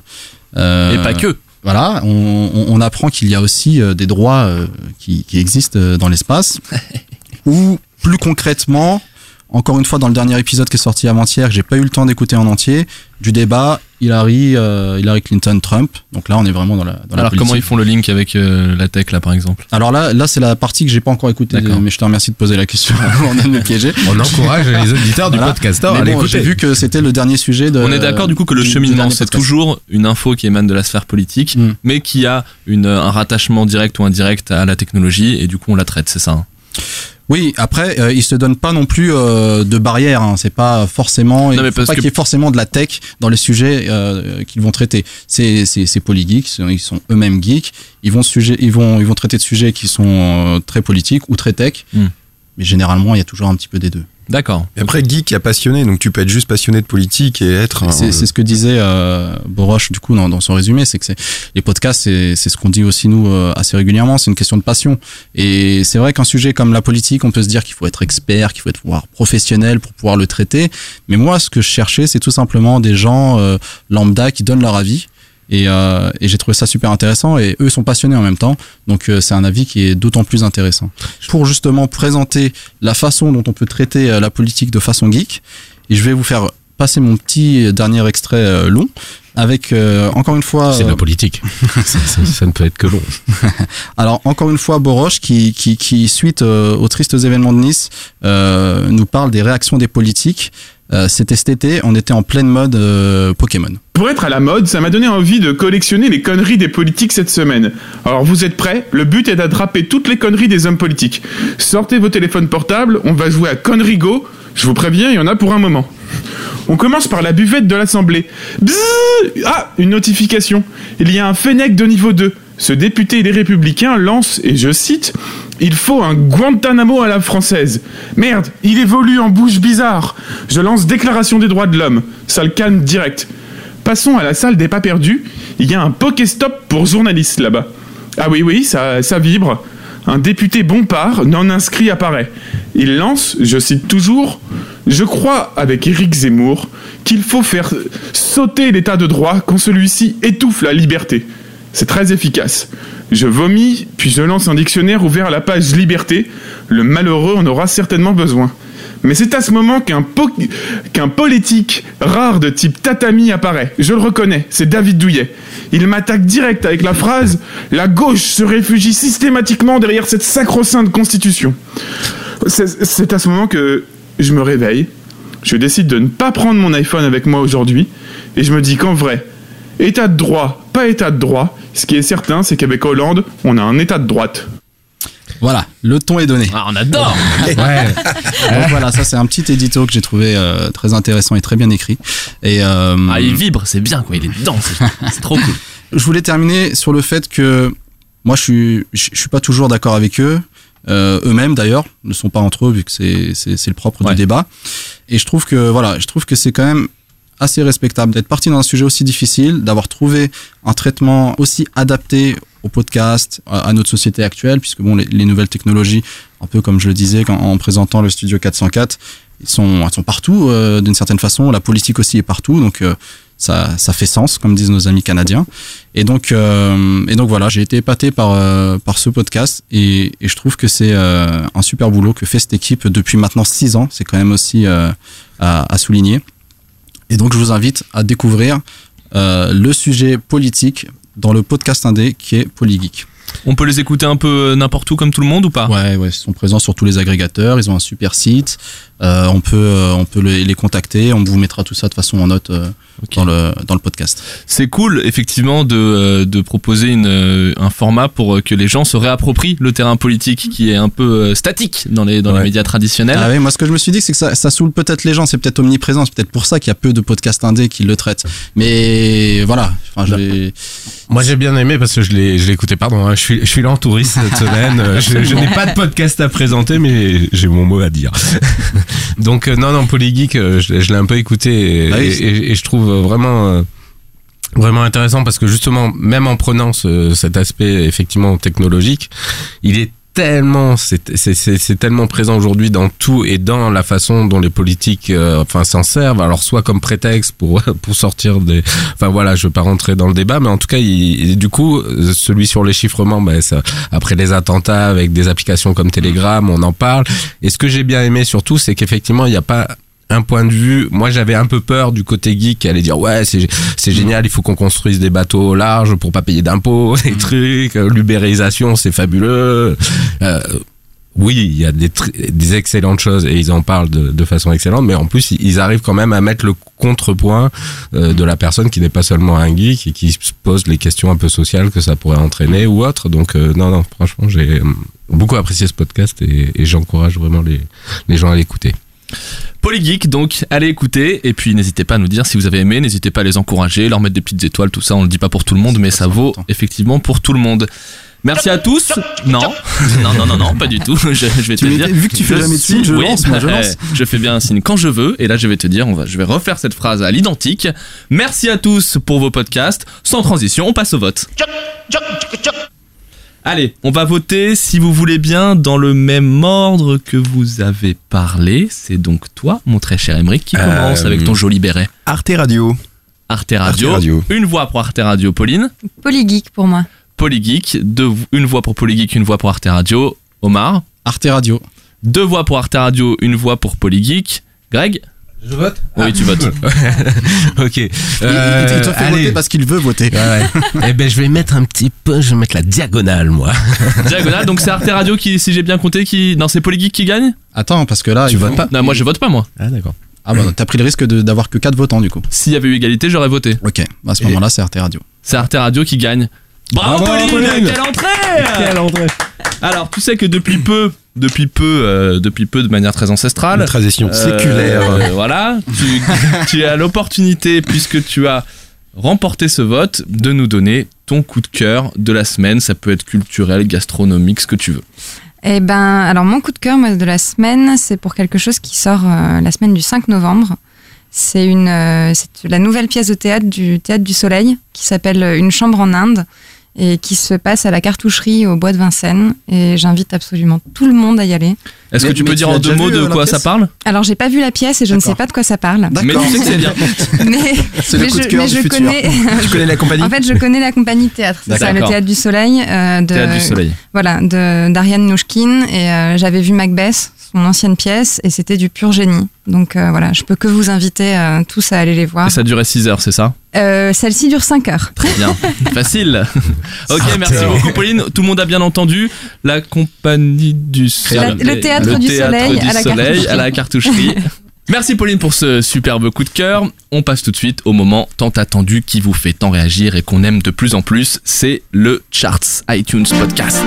Et pas que. Voilà, on, on- on apprend qu'il y a aussi euh, des droits euh, qui, qui existent euh, dans l'espace. Ou plus concrètement, encore une fois dans le dernier épisode qui est sorti avant-hier, que j'ai pas eu le temps d'écouter en entier, du débat Hillary, euh, Hillary Clinton, Trump. Donc là, on est vraiment dans la. Dans la Alors comment ils font le link avec euh, la tech là par exemple? Alors là, là c'est la partie que j'ai pas encore écoutée, mais je te remercie de poser la question de me piéger. On encourage les auditeurs du podcasteur Mais à bon, l'écouter. J'ai vu que c'était le dernier sujet de. On est d'accord du coup que le cheminement c'est toujours une info qui émane de la sphère politique, Mm. mais qui a une, un rattachement direct ou indirect à la technologie et du coup on la traite, c'est ça. hein? Oui, après, euh, ils se donnent pas non plus euh, de barrières. Hein. C'est pas forcément. Il Non, mais faut parce pas qu'il y ait forcément de la tech dans les sujets euh, qu'ils vont traiter. C'est c'est c'est polygeeks. Ils sont eux-mêmes geeks. Ils vont sujet, ils vont ils vont traiter de sujets qui sont euh, très politiques ou très tech. Mm. Mais généralement, il y a toujours un petit peu des deux. D'accord. Et après, geek a passionné, donc tu peux être juste passionné de politique et être. un- C'est c'est ce que disait euh, Boroche du coup dans, dans son résumé, c'est que c'est les podcasts, c'est c'est ce qu'on dit aussi nous euh, assez régulièrement, c'est une question de passion. Et c'est vrai qu'un sujet comme la politique, on peut se dire qu'il faut être expert, qu'il faut être voire professionnel pour pouvoir le traiter. Mais moi, ce que je cherchais, c'est tout simplement des gens euh, lambda qui donnent leur avis. Et, euh, et j'ai trouvé ça super intéressant et eux sont passionnés en même temps donc euh, c'est un avis qui est d'autant plus intéressant pour justement présenter la façon dont on peut traiter euh, la politique de façon geek et je vais vous faire passer mon petit dernier extrait euh, long avec euh, encore une fois C'est de euh, la politique. ça, ça- ça ne peut être que long. alors encore une fois Boroche qui, qui, qui suite euh, aux tristes événements de Nice euh, nous parle des réactions des politiques Euh, c'était cet été on était en pleine mode euh, Pokémon Pour être à la mode, ça m'a donné envie de collectionner les conneries des politiques cette semaine. Alors vous êtes prêts? Le but est d'attraper toutes les conneries des hommes politiques. Sortez vos téléphones portables, on va jouer à Connery Go. Je vous préviens, il y en a pour un moment. On commence par la buvette de l'Assemblée. Ah, une notification. Il y a un Fennec de niveau 2. Ce député des Républicains lance, et je cite, Il faut un Guantanamo à la française. Merde, il évolue en bouche bizarre. Je lance déclaration des droits de l'homme. Ça le calme direct. Passons à la salle des pas perdus. Il y a un Pokéstop pour journalistes là-bas. Ah oui, oui, ça, ça vibre. Un député Bompard non inscrit apparaît. Il lance, je cite toujours, Je crois, avec Éric Zemmour, qu'il faut faire sauter l'état de droit quand celui-ci étouffe la liberté. C'est très efficace. Je vomis, puis je lance un dictionnaire ouvert à la page Liberté. Le malheureux en aura certainement besoin. Mais c'est à ce moment qu'un po- qu'un politique rare de type tatami apparaît. Je le reconnais, c'est David Douillet. Il m'attaque direct avec la phrase La gauche se réfugie systématiquement derrière cette sacro-sainte constitution. C'est à ce moment que je me réveille. Je décide de ne pas prendre mon iPhone avec moi aujourd'hui. Et je me dis qu'en vrai, état de droit, pas état de droit, ce qui est certain, c'est qu'avec Hollande, on a un état de droite. Voilà, le ton est donné. Ah, on adore Donc voilà, ça c'est un petit édito que j'ai trouvé euh, très intéressant et très bien écrit. Et euh, Ah, il vibre, c'est bien quoi, il est dedans, c'est trop cool. je voulais terminer sur le fait que moi je suis je je suis pas toujours d'accord avec eux. Euh, eux-mêmes d'ailleurs ne sont pas entre eux vu que c'est c'est c'est le propre du débat. Et je trouve que voilà, je trouve que c'est quand même assez respectable d'être parti dans un sujet aussi difficile, d'avoir trouvé un traitement aussi adapté au podcast, à, notre société actuelle, puisque bon, les, les nouvelles technologies, un peu comme je le disais en présentant le studio 404, ils sont, elles sont partout euh, d'une certaine façon. La politique aussi est partout, donc euh, ça, ça fait sens, comme disent nos amis canadiens. Et donc, euh, et donc voilà, j'ai été épaté par, euh, par ce podcast et, et je trouve que c'est euh, un super boulot que fait cette équipe depuis maintenant six ans. C'est quand même aussi euh, à, à souligner. Et donc, je vous invite à découvrir euh, le sujet politique dans le podcast indé qui est Polygeek. On peut les écouter un peu euh, n'importe où comme tout le monde ou pas? Ouais, ouais, ils sont présents sur tous les agrégateurs, ils ont un super site, euh, on peut, euh, on peut les, les contacter, on vous mettra tout ça de façon en note euh, dans, le, dans le podcast. C'est cool, effectivement, de, euh, de proposer une, euh, un format pour euh, que les gens se réapproprient le terrain politique qui est un peu statique dans les, dans les médias traditionnels. Ah oui, moi ce que je me suis dit, c'est que ça, ça saoule peut-être les gens, c'est peut-être omniprésent, c'est peut-être pour ça qu'il y a peu de podcasts indés qui le traitent. Mais voilà, enfin, Moi j'ai bien aimé parce que je l'ai je l'ai écouté, pardon, hein, je, suis, je suis là en touriste cette semaine, je, je n'ai pas de podcast à présenter mais j'ai mon mot à dire. Donc euh, non, non, Polygeek, euh, je, l'ai- je l'ai un peu écouté et, Ah oui, et- c'est- et- et je trouve vraiment... euh, Vraiment intéressant parce que justement, même en prenant ce- cet aspect effectivement technologique, il est tellement, c'est tellement présent aujourd'hui dans tout et dans la façon dont les politiques, euh, enfin, s'en servent. Alors soit comme prétexte pour pour sortir des, enfin voilà, je veux pas rentrer dans le débat, mais en tout cas, il- du coup, celui sur les chiffrements, ben, ça, après les attentats avec des applications comme Telegram, on en parle. Et ce que j'ai bien aimé surtout, c'est qu'effectivement, il n'y a pas un point de vue. Moi, j'avais un peu peur du côté geek qui allait dire ouais, c'est c'est génial, il faut qu'on construise des bateaux larges pour pas payer d'impôts, des trucs, euh, l'ubérisation, c'est fabuleux. Euh, oui, il y a des, des excellentes choses et ils en parlent de, de façon excellente, mais en plus, ils arrivent quand même à mettre le contrepoint euh, de la personne qui n'est pas seulement un geek et qui se pose les questions un peu sociales que ça pourrait entraîner ou autre. Donc, euh, non, non, franchement, j'ai euh, beaucoup apprécié ce podcast et, et j'encourage vraiment les, les gens à l'écouter. Polygeek, donc allez écouter et puis n'hésitez pas à nous dire si vous avez aimé, n'hésitez pas à les encourager, leur mettre des petites étoiles, tout ça, on le dit pas pour tout le monde, mais ça vaut effectivement pour tout le monde. Merci à tous. Non, non, non, non, non, pas du tout. Je, je vais Tu te dire. vu que tu fais jamais de signe, je lance, moi, je lance. je fais bien un signe quand je veux. Et là, je vais te dire, on va, je vais refaire cette phrase à l'identique. Merci à tous pour vos podcasts. Sans transition, on passe au vote. Allez, on va voter si vous voulez bien dans le même ordre que vous avez parlé. C'est donc toi, mon très cher Emmerich, qui commence Euh, avec ton joli béret. Arte Radio. Arte Radio. Arte Radio. Une voix pour Arte Radio, Pauline. Polygeek pour moi. Polygeek. Deux, une voix pour Polygeek, une voix pour Arte Radio. Omar. Arte Radio. Deux voix pour Arte Radio, une voix pour Polygeek. Greg Je vote Oui, tu votes. ok. Il- il, il te fait voter parce qu'il veut voter. eh ben, je vais mettre un petit peu, je vais mettre la diagonale, moi. Diagonale, donc c'est Arte Radio qui, si j'ai bien compté, qui. Non, c'est Polygeek qui gagne Attends, parce que là. Tu votes faut- pas Non, moi je vote pas, moi. Ah, d'accord. Ah bah t'as pris le risque d'avoir que 4 votants du coup. S'il y avait eu égalité, j'aurais voté. Ok, à ce moment-là c'est Arte Radio. C'est Arte Radio qui gagne. Bravo, Bravo, Pauline, Pauline Quelle entrée Quelle entrée Alors, tu sais que depuis peu, depuis peu, euh, depuis peu, de manière très ancestrale, Une tradition euh, séculaire. euh, voilà, tu, tu as l'opportunité, puisque tu as remporté ce vote, de nous donner ton coup de cœur de la semaine. Ça peut être culturel, gastronomique, ce que tu veux. Eh ben, alors mon coup de cœur moi, de la semaine, c'est pour quelque chose qui sort euh, la semaine du 5 novembre. C'est une, euh, c'est la nouvelle pièce de théâtre du Théâtre du Soleil qui s'appelle Une chambre en Inde et qui se passe à la cartoucherie au bois de Vincennes. Et j'invite absolument tout le monde à y aller. Est-ce que tu mais peux tu dire en deux mots de euh, quoi ça parle? Alors j'ai pas vu la pièce et je ne sais pas de quoi ça parle. Mais tu sais que c'est bien. Mais, C'est le mais coup de je, cœur mais du je futur. connais. Tu connais la compagnie? En fait, je connais la compagnie de théâtre. C'est ça, le. Théâtre du Soleil. euh, de, Théâtre du Soleil. Voilà, d'Ariane Nouchkine. Et euh, j'avais vu Macbeth, son ancienne pièce, et c'était du pur génie. Donc euh, voilà, je peux que vous inviter euh, tous à aller les voir. Et ça durait 6 heures, c'est ça? Euh, Celle-ci dure 5 heures. Très bien, facile. Ok, merci beaucoup Pauline. Tout le monde a bien entendu. La compagnie du soleil. le théâtre du soleil à la cartoucherie. à la cartoucherie. Merci Pauline pour ce superbe coup de cœur. On passe tout de suite au moment tant attendu qui vous fait tant réagir et qu'on aime de plus en plus. C'est le Charts iTunes Podcast.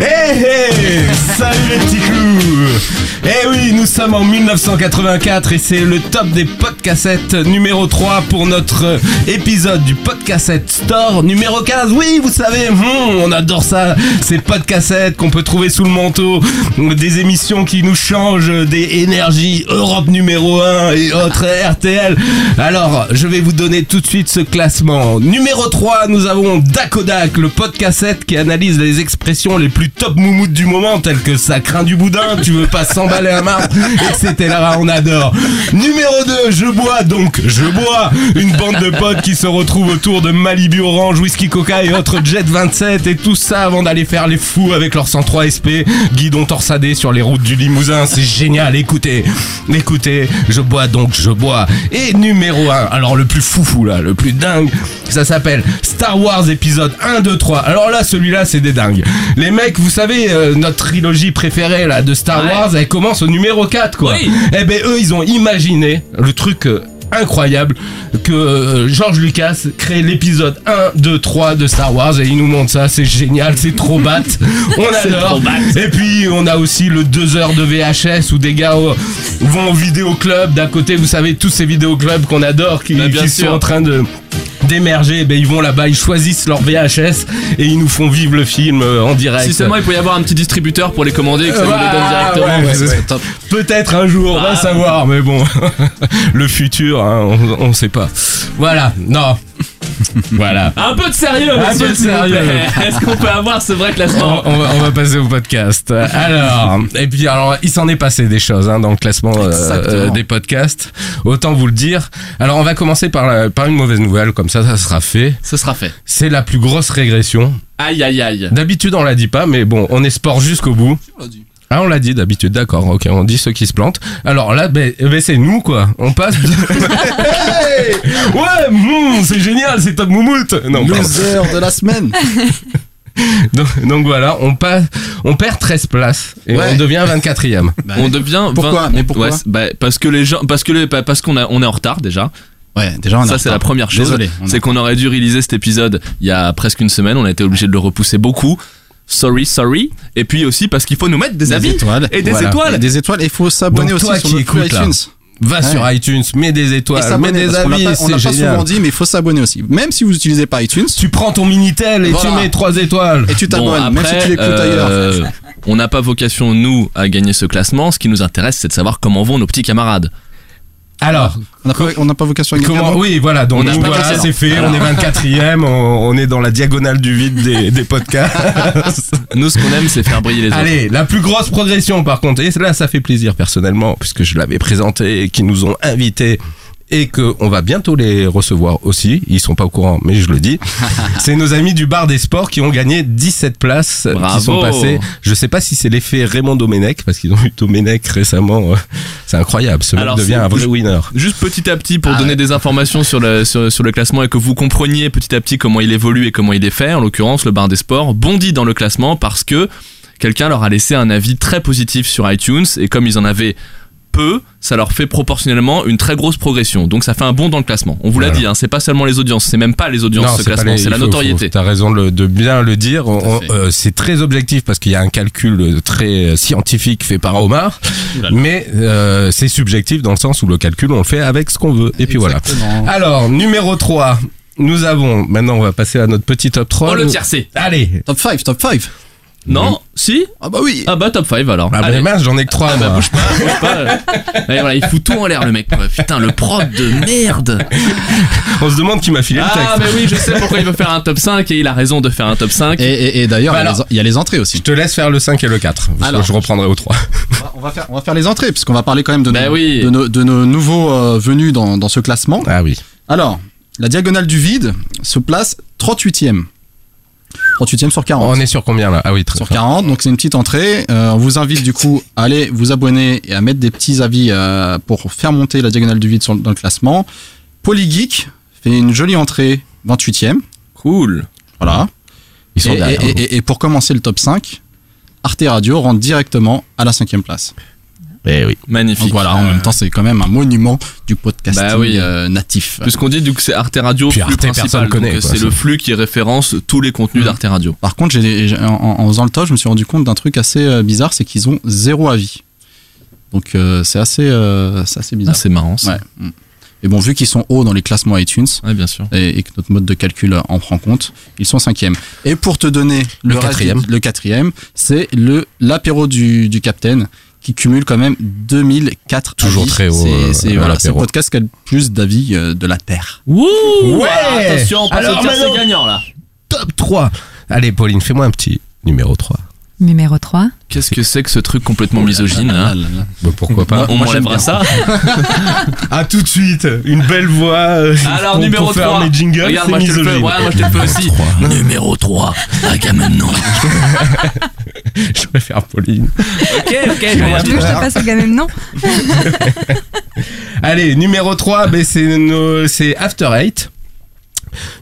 Hé hé Salut les petits coups Eh oui, nous sommes en 1984 et c'est le top des podcasts numéro 3 pour notre euh, épisode du Podcassette Store numéro 15. Oui, vous savez, hmm, on adore ça, ces podcasts qu'on peut trouver sous le manteau, des émissions qui nous changent, des énergies Europe numéro 1 et autres RTL. Alors, je vais vous donner tout de suite ce classement. Numéro 3, nous avons Dakodak, le podcast qui analyse les expressions les plus top moumoute du moment, tels que ça craint du boudin, tu veux pas s'emballer un marbre, etc. On adore. Numéro 2, je bois donc, je bois. Une bande de potes qui se retrouvent autour de Malibu Orange, Whisky Coca et autres Jet 27 et tout ça avant d'aller faire les fous avec leur 103 SP, guidon torsadé sur les routes du Limousin. C'est génial, écoutez, écoutez, je bois donc, je bois. Et numéro 1, alors le plus foufou là, le plus dingue, ça s'appelle Star Wars épisode 1, 2, 3. Alors là, celui-là, c'est des dingues. Les mecs, vous savez, euh, notre trilogie préférée là de Star Ouais. Wars, elle commence au numéro 4 quoi. Oui. Eh ben eux, ils ont imaginé le truc euh, incroyable que euh, George Lucas crée l'épisode 1, 2, 3 de Star Wars et il nous montre ça, c'est génial, c'est trop bat. On adore. Et puis on a aussi le 2 heures de VHS où des gars euh, vont au vidéoclub d'à côté, vous savez tous ces vidéoclubs qu'on adore qui, Bah, bien qui sont en train de d'émerger, ben ils vont là-bas, ils choisissent leur VHS et ils nous font vivre le film euh, en direct. Si seulement il peut y avoir un petit distributeur pour les commander et que ça nous les donne Ah, directement. ouais, Peut-être un jour, on va Ah. savoir, mais bon, le futur, hein, on, on sait pas. Voilà, non. voilà. Un peu de sérieux, Un monsieur, peu de sérieux. Est-ce qu'on peut avoir ce vrai classement On, on va, on va passer au podcast. Alors, et puis alors, il s'en est passé des choses hein, dans le classement euh, euh, des podcasts. Autant vous le dire. Alors, on va commencer par, la- par une mauvaise nouvelle, comme ça, ça sera fait. Ce sera fait. C'est la plus grosse régression. Aïe, aïe, aïe. D'habitude, on la dit pas, mais bon, on est sport jusqu'au bout. Ah, on l'a dit d'habitude, d'accord, ok, on dit ceux qui se plantent. Alors là, ben, ben, c'est nous, quoi. On passe de... Hey ouais, c'est génial, c'est top moumoute Non. Loser de la semaine. donc, donc voilà, on, passe, on perd 13 places et Ouais. on devient 24ème. on devient. Pourquoi 20 Mais pourquoi Ouais, bah, Parce que les gens, parce que les, parce qu'on a, on est en retard déjà. Ouais, déjà on Ça c'est la première chose. C'est qu'on aurait dû réaliser cet épisode il y a presque une semaine. On a été obligé de le repousser beaucoup. Sorry, sorry. Et puis aussi parce qu'il faut nous mettre des, Des avis étoiles. et des Voilà. étoiles. Et des étoiles. Et il faut s'abonner aussi toi sur qui là, iTunes. Va Ouais. sur iTunes, mets des étoiles, mets des avis, on l'a pas souvent dit, mais il faut s'abonner aussi. Même si vous n'utilisez pas iTunes, Tu prends ton Minitel et Voilà. tu mets 3 étoiles. et tu Bon, t'abonnes, même si tu l'écoutes euh, ailleurs. on n'a pas vocation nous à gagner ce classement. Ce qui nous intéresse, c'est de savoir comment vont nos petits camarades. Alors, On n'a pas, vocation à gagner. comment Oui, voilà, donc nous, voilà, c'est fait, on est 24ème, on, on est dans la diagonale du vide des, des podcasts. Nous, ce qu'on aime, c'est faire briller les autres. Allez, la plus grosse progression par contre, et là ça fait plaisir personnellement, puisque je l'avais présenté et qu'ils nous ont invités et que on va bientôt les recevoir aussi, ils sont pas au courant mais je le dis. c'est nos amis du bar des sports qui ont gagné 17 places Bravo. qui sont passées. Je sais pas si c'est l'effet Raymond Domenech parce qu'ils ont eu Domenech récemment, euh, c'est incroyable, ce mec Alors, devient c'est- un vrai winner. Juste petit à petit pour Ah donner ouais. des informations sur le, sur, sur le classement et que vous compreniez petit à petit comment il évolue et comment il est fait. En l'occurrence, le bar des sports bondit dans le classement parce que quelqu'un leur a laissé un avis très positif sur iTunes et comme ils en avaient peu, ça leur fait proportionnellement une très grosse progression. Donc ça fait un bond dans le classement. On vous l'a Voilà. dit, hein, c'est pas seulement les audiences, c'est même pas les audiences ce classement, c'est la notoriété. T'as raison de, le- de bien le dire. Euh, c'est très objectif parce qu'il y a un calcul très euh, scientifique fait par Omar, mais euh, c'est subjectif dans le sens où le calcul on le fait avec ce qu'on veut. Et puis voilà. Alors numéro 3 nous avons, maintenant on va passer à notre petit top 3. Oh le tiercé Allez Top 5, top 5. Non Si Ah bah oui. Ah bah top 5 alors. ah bah, mince, j'en ai que 3 Ah bah bouge pas, bouge pas. Voilà, il fout tout en l'air le mec. Putain, le prod de merde. On se demande qui m'a filé le texte. Ah mais oui, je sais pourquoi il veut faire un top 5 et il a raison de faire un top 5. Et, et- et d'ailleurs, Bah il y a les- il y, a les entrées aussi. Je te laisse faire le 5 et le 4. parce que Alors. je reprendrai au 3. On va- faire, on va faire les entrées, puisqu'on va parler quand même de, Bah nos, oui. de, nos, de nos nouveaux euh, venus dans, dans ce classement. Ah oui. Alors, la diagonale du vide se place 38e. 38e sur 40. On est sur combien là? Ah oui, très sur bien. 40, donc c'est une petite entrée. Euh, on vous invite du coup à aller vous abonner et à mettre des petits avis euh, pour faire monter la diagonale du vide sur- dans le classement. Polygeek fait une jolie entrée, 28e. Cool. Voilà. Ils sont et, derrière et- nous. et- et pour commencer le top 5, Arte Radio rentre directement à la cinquième place. Eh oui. Magnifique. Donc voilà, en même temps, c'est quand même un monument du podcasting Bah oui. euh, natif. Puisqu'on dit du coup c'est Arte Radio Puis flux Arte, principal, connaît, c'est le flux qui référence tous les contenus Mm. d'Arte Radio. Par contre, j'ai, j'ai- en, en faisant le top, je me suis rendu compte d'un truc assez euh, bizarre, c'est qu'ils ont zéro avis. Donc euh, c'est assez, euh, c'est assez Ah, bizarre. c'est marrant ça. Ouais. Mm. Et bon, vu qu'ils sont hauts dans les classements iTunes, Ouais, bien sûr. et, et que notre mode de calcul en prend compte, ils sont cinquième. Et pour te donner Le quatrième. le quatrième, c'est le l'apéro du, du Capitaine qui cumule quand même 2004 Toujours avis. très haut, C'est, euh, c'est, voilà, c'est le podcast qui a le plus d'avis euh, de la Terre. Wouh Ouais Attention, on passe maintenant- gagnant là. Top 3. Allez, Pauline, fais-moi un petit numéro 3. Numéro 3. Qu'est-ce que c'est que ce truc complètement misogyne hein Bah, pourquoi pas On m'enlèvera ça À tout de suite, une belle voix. euh, Alors pour- numéro pour faire 3 mes jingles, Regarde c'est moi je te le fais ouais, moi je te le fais aussi Numéro 3 Agamemnon Je préfère Pauline. Ok ok Tu veux que je te passe au Agamemnon Allez, numéro 3, ben c'est nos- c'est After Eight.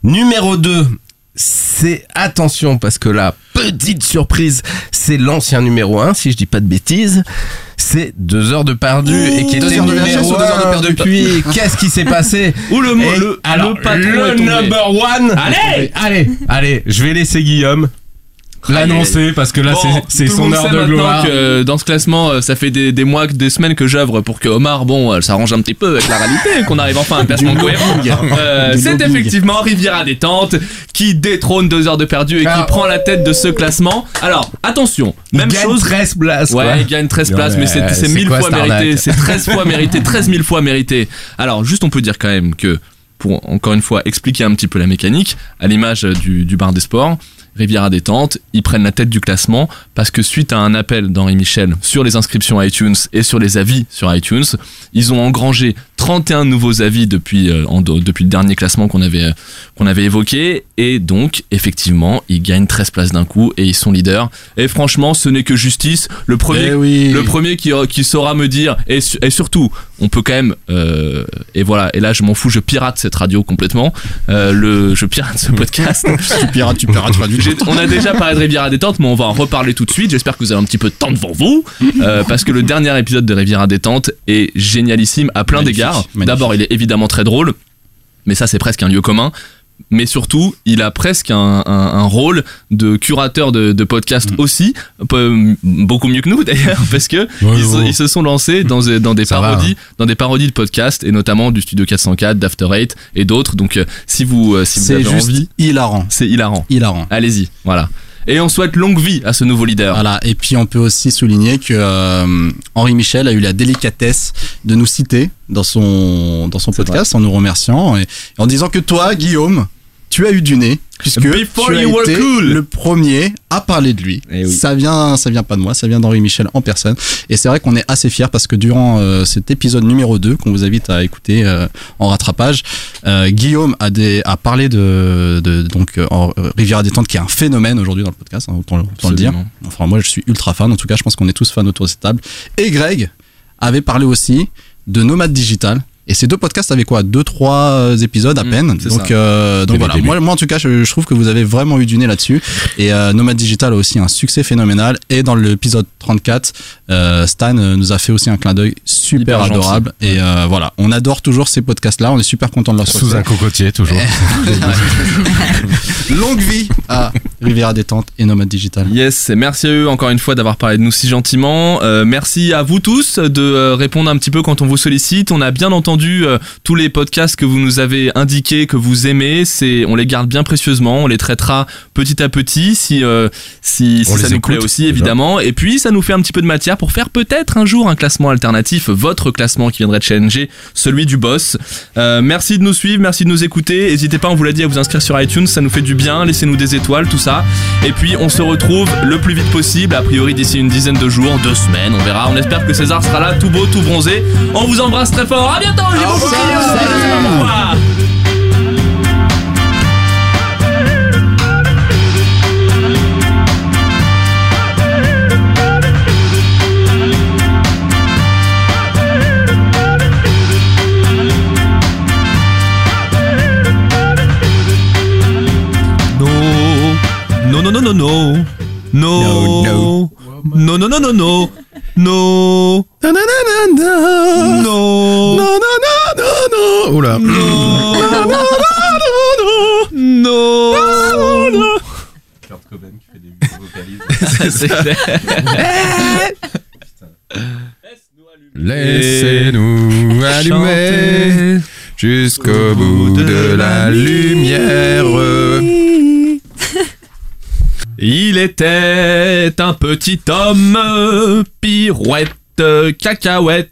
Numéro 2, c'est attention parce que la petite surprise, c'est l'ancien numéro 1, si je dis pas de bêtises. C'est deux heures de perdu et qui Deux était heures de VHS numéro ou deux heures de perdu depuis. Qu'est-ce qui s'est passé Ou le, Et le, alors, le patron le number one. Allez allez, allez, je vais laisser Guillaume l'annoncer parce que là Bon, c'est- son heure de gloire. que euh, dans ce classement, euh, ça fait des, des mois, des semaines que j'œuvre pour que Omar, bon, euh, s'arrange un petit peu avec la réalité, et qu'on arrive enfin à un classement cohérent. Euh, c'est effectivement Riviera Détente qui détrône deux heures de perdu et qui prend la tête de ce classement. Alors, attention, Il même gagne chose. 13 places. Ouais, quoi. il gagne 13 places, mais c'est Ouais, c'est c'est 1000 quoi fois mérité. C'est 13 fois mérité, 13 000 fois mérité. Alors, juste, on peut dire quand même que, pour encore une fois expliquer un petit peu la mécanique, à l'image du, du bar des sports, Riviera Détente, ils prennent la tête du classement parce que suite à un appel d'Henri Michel sur les inscriptions iTunes et sur les avis sur iTunes, ils ont engrangé 31 nouveaux avis depuis, euh, en- depuis le dernier classement qu'on avait, euh, qu'on avait évoqué. Et donc effectivement ils gagnent 13 places d'un coup et ils sont leaders. Et franchement ce n'est que justice. Le premier Eh oui. le premier qui, qui saura me dire et, et surtout on peut quand même euh, et voilà. Et là je m'en fous je pirate cette radio complètement. Euh, le je pirate ce podcast. Tu pirates, tu pirates pas du on a déjà parlé de Riviera Détente, mais on va en reparler tout de suite. J'espère que vous avez un petit peu de temps devant vous, euh, parce que le dernier épisode de Riviera Détente est génialissime à plein d'égards. D'abord, il est évidemment très drôle, mais ça, c'est presque un lieu commun. Mais surtout, il a presque un, un- un rôle de curateur de, de podcast Mm. aussi, peu- beaucoup mieux que nous d'ailleurs, parce que Ouais, ils, se- ouais. ils se sont lancés dans, dans des Ça va, parodies, dans des parodies de podcasts et notamment du Studio 404, d'After Eight et d'autres. Donc, euh, si vous, euh, si vous avez juste envie, hilarant. c'est hilarant. Hilarant. Allez-y, voilà. Et on souhaite longue vie à ce nouveau leader. Voilà. Et puis on peut aussi souligner que euh, Henri Michel a eu la délicatesse de nous citer dans son dans son podcast en nous remerciant et, et en disant que toi, Guillaume, tu as eu du nez puisque Before tu as you were été cool. le premier à parler de lui. Eh oui. Ça vient ça vient pas de moi, ça vient d'Henri Michel en personne. Et c'est vrai qu'on est assez fiers parce que durant euh, cet épisode numéro 2 qu'on vous invite à écouter euh, en rattrapage, euh, Guillaume a des a parlé de, de donc euh, en- euh, Riviera détente qui est un phénomène aujourd'hui dans le podcast, hein, autant, autant le dire. Enfin, moi, je suis ultra fan. En tout cas, je pense qu'on est tous fans autour de cette table. Et Greg avait parlé aussi de Nomade Digital. Et ces deux podcasts avaient quoi Deux, trois euh, épisodes à Mmh, peine. Donc, euh, donc voilà. Moi, moi, en tout cas, je, je trouve que vous avez vraiment eu du nez là-dessus. Et euh, Nomade Digital a aussi un succès phénoménal. Et dans l'épisode 34, euh, Stan euh, nous a fait aussi un clin d'œil super Hyper gentil. adorable. Et euh, voilà, on adore toujours ces podcasts-là. On est super content de leur Sous succès. un cocotier toujours. Longue vie à Riviera Détente et Nomade Digital. Yes, et merci à eux encore une fois d'avoir parlé de nous si gentiment. Euh, merci à vous tous de euh, répondre un petit peu quand on vous sollicite. On a bien entendu euh, tous les podcasts que vous nous avez indiqués que vous aimez. C'est, on les garde bien précieusement. On les traitera petit à petit si euh, si, ça nous plaît aussi déjà. évidemment. Et puis ça nous fait un petit peu de matière pour faire peut-être un jour un classement alternatif, votre classement qui viendrait de challenger celui du boss. Merci de nous suivre, merci de nous écouter. N'hésitez pas, on vous l'a dit, à vous inscrire sur iTunes, ça nous fait du bien. Laissez-nous des étoiles, tout ça. Et puis on se retrouve le plus vite possible, a priori d'ici une dizaine de jours, deux semaines, on verra. On espère que César sera là, tout beau, tout bronzé. On vous embrasse très fort. À bientôt. j'ai beaucoup non, non, non, non. No. No, no. No, no, no, no, no. No. No, no, no, no. No. No, no, no, no, no. non non No. No, no, non non non non non non fait des vocalises. C'est eh. Laissez-nous allumer jusqu'au bout de la lumière. Il était un petit homme, pirouette, cacahuète.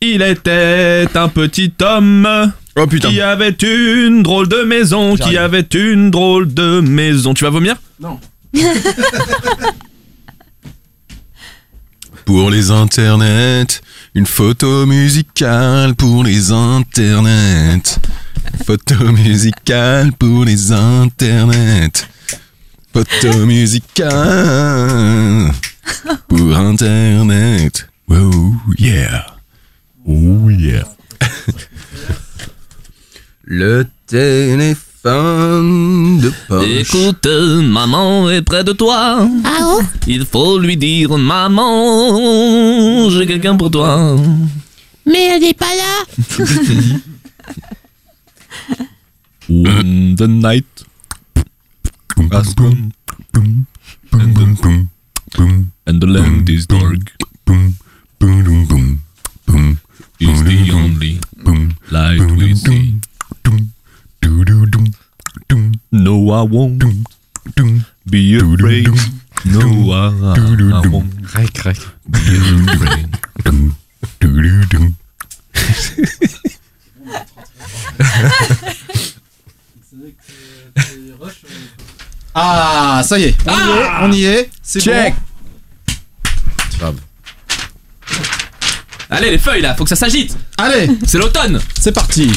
Il était un petit homme Oh putain. qui avait une drôle de maison, qui avait une drôle de maison. Tu vas vomir? Non. pour les internets. Une photo musicale pour les internets. Photo musicale pour les internets. Photo musicale pour internet. Oh yeah. Oh yeah. Le téléphone de poche. Écoute, maman est près de toi. Ah oh Il faut lui dire, maman, j'ai quelqu'un pour toi. Mais elle n'est pas là When the night and the, and the land is dark is the only light we see. No, I won't be afraid. No, I, I won't be afraid. Ah, ça y est, on y est, on y est. C'est Check. bon. Allez, les feuilles là, faut que ça s'agite. Allez, C'est l'automne. c'est parti.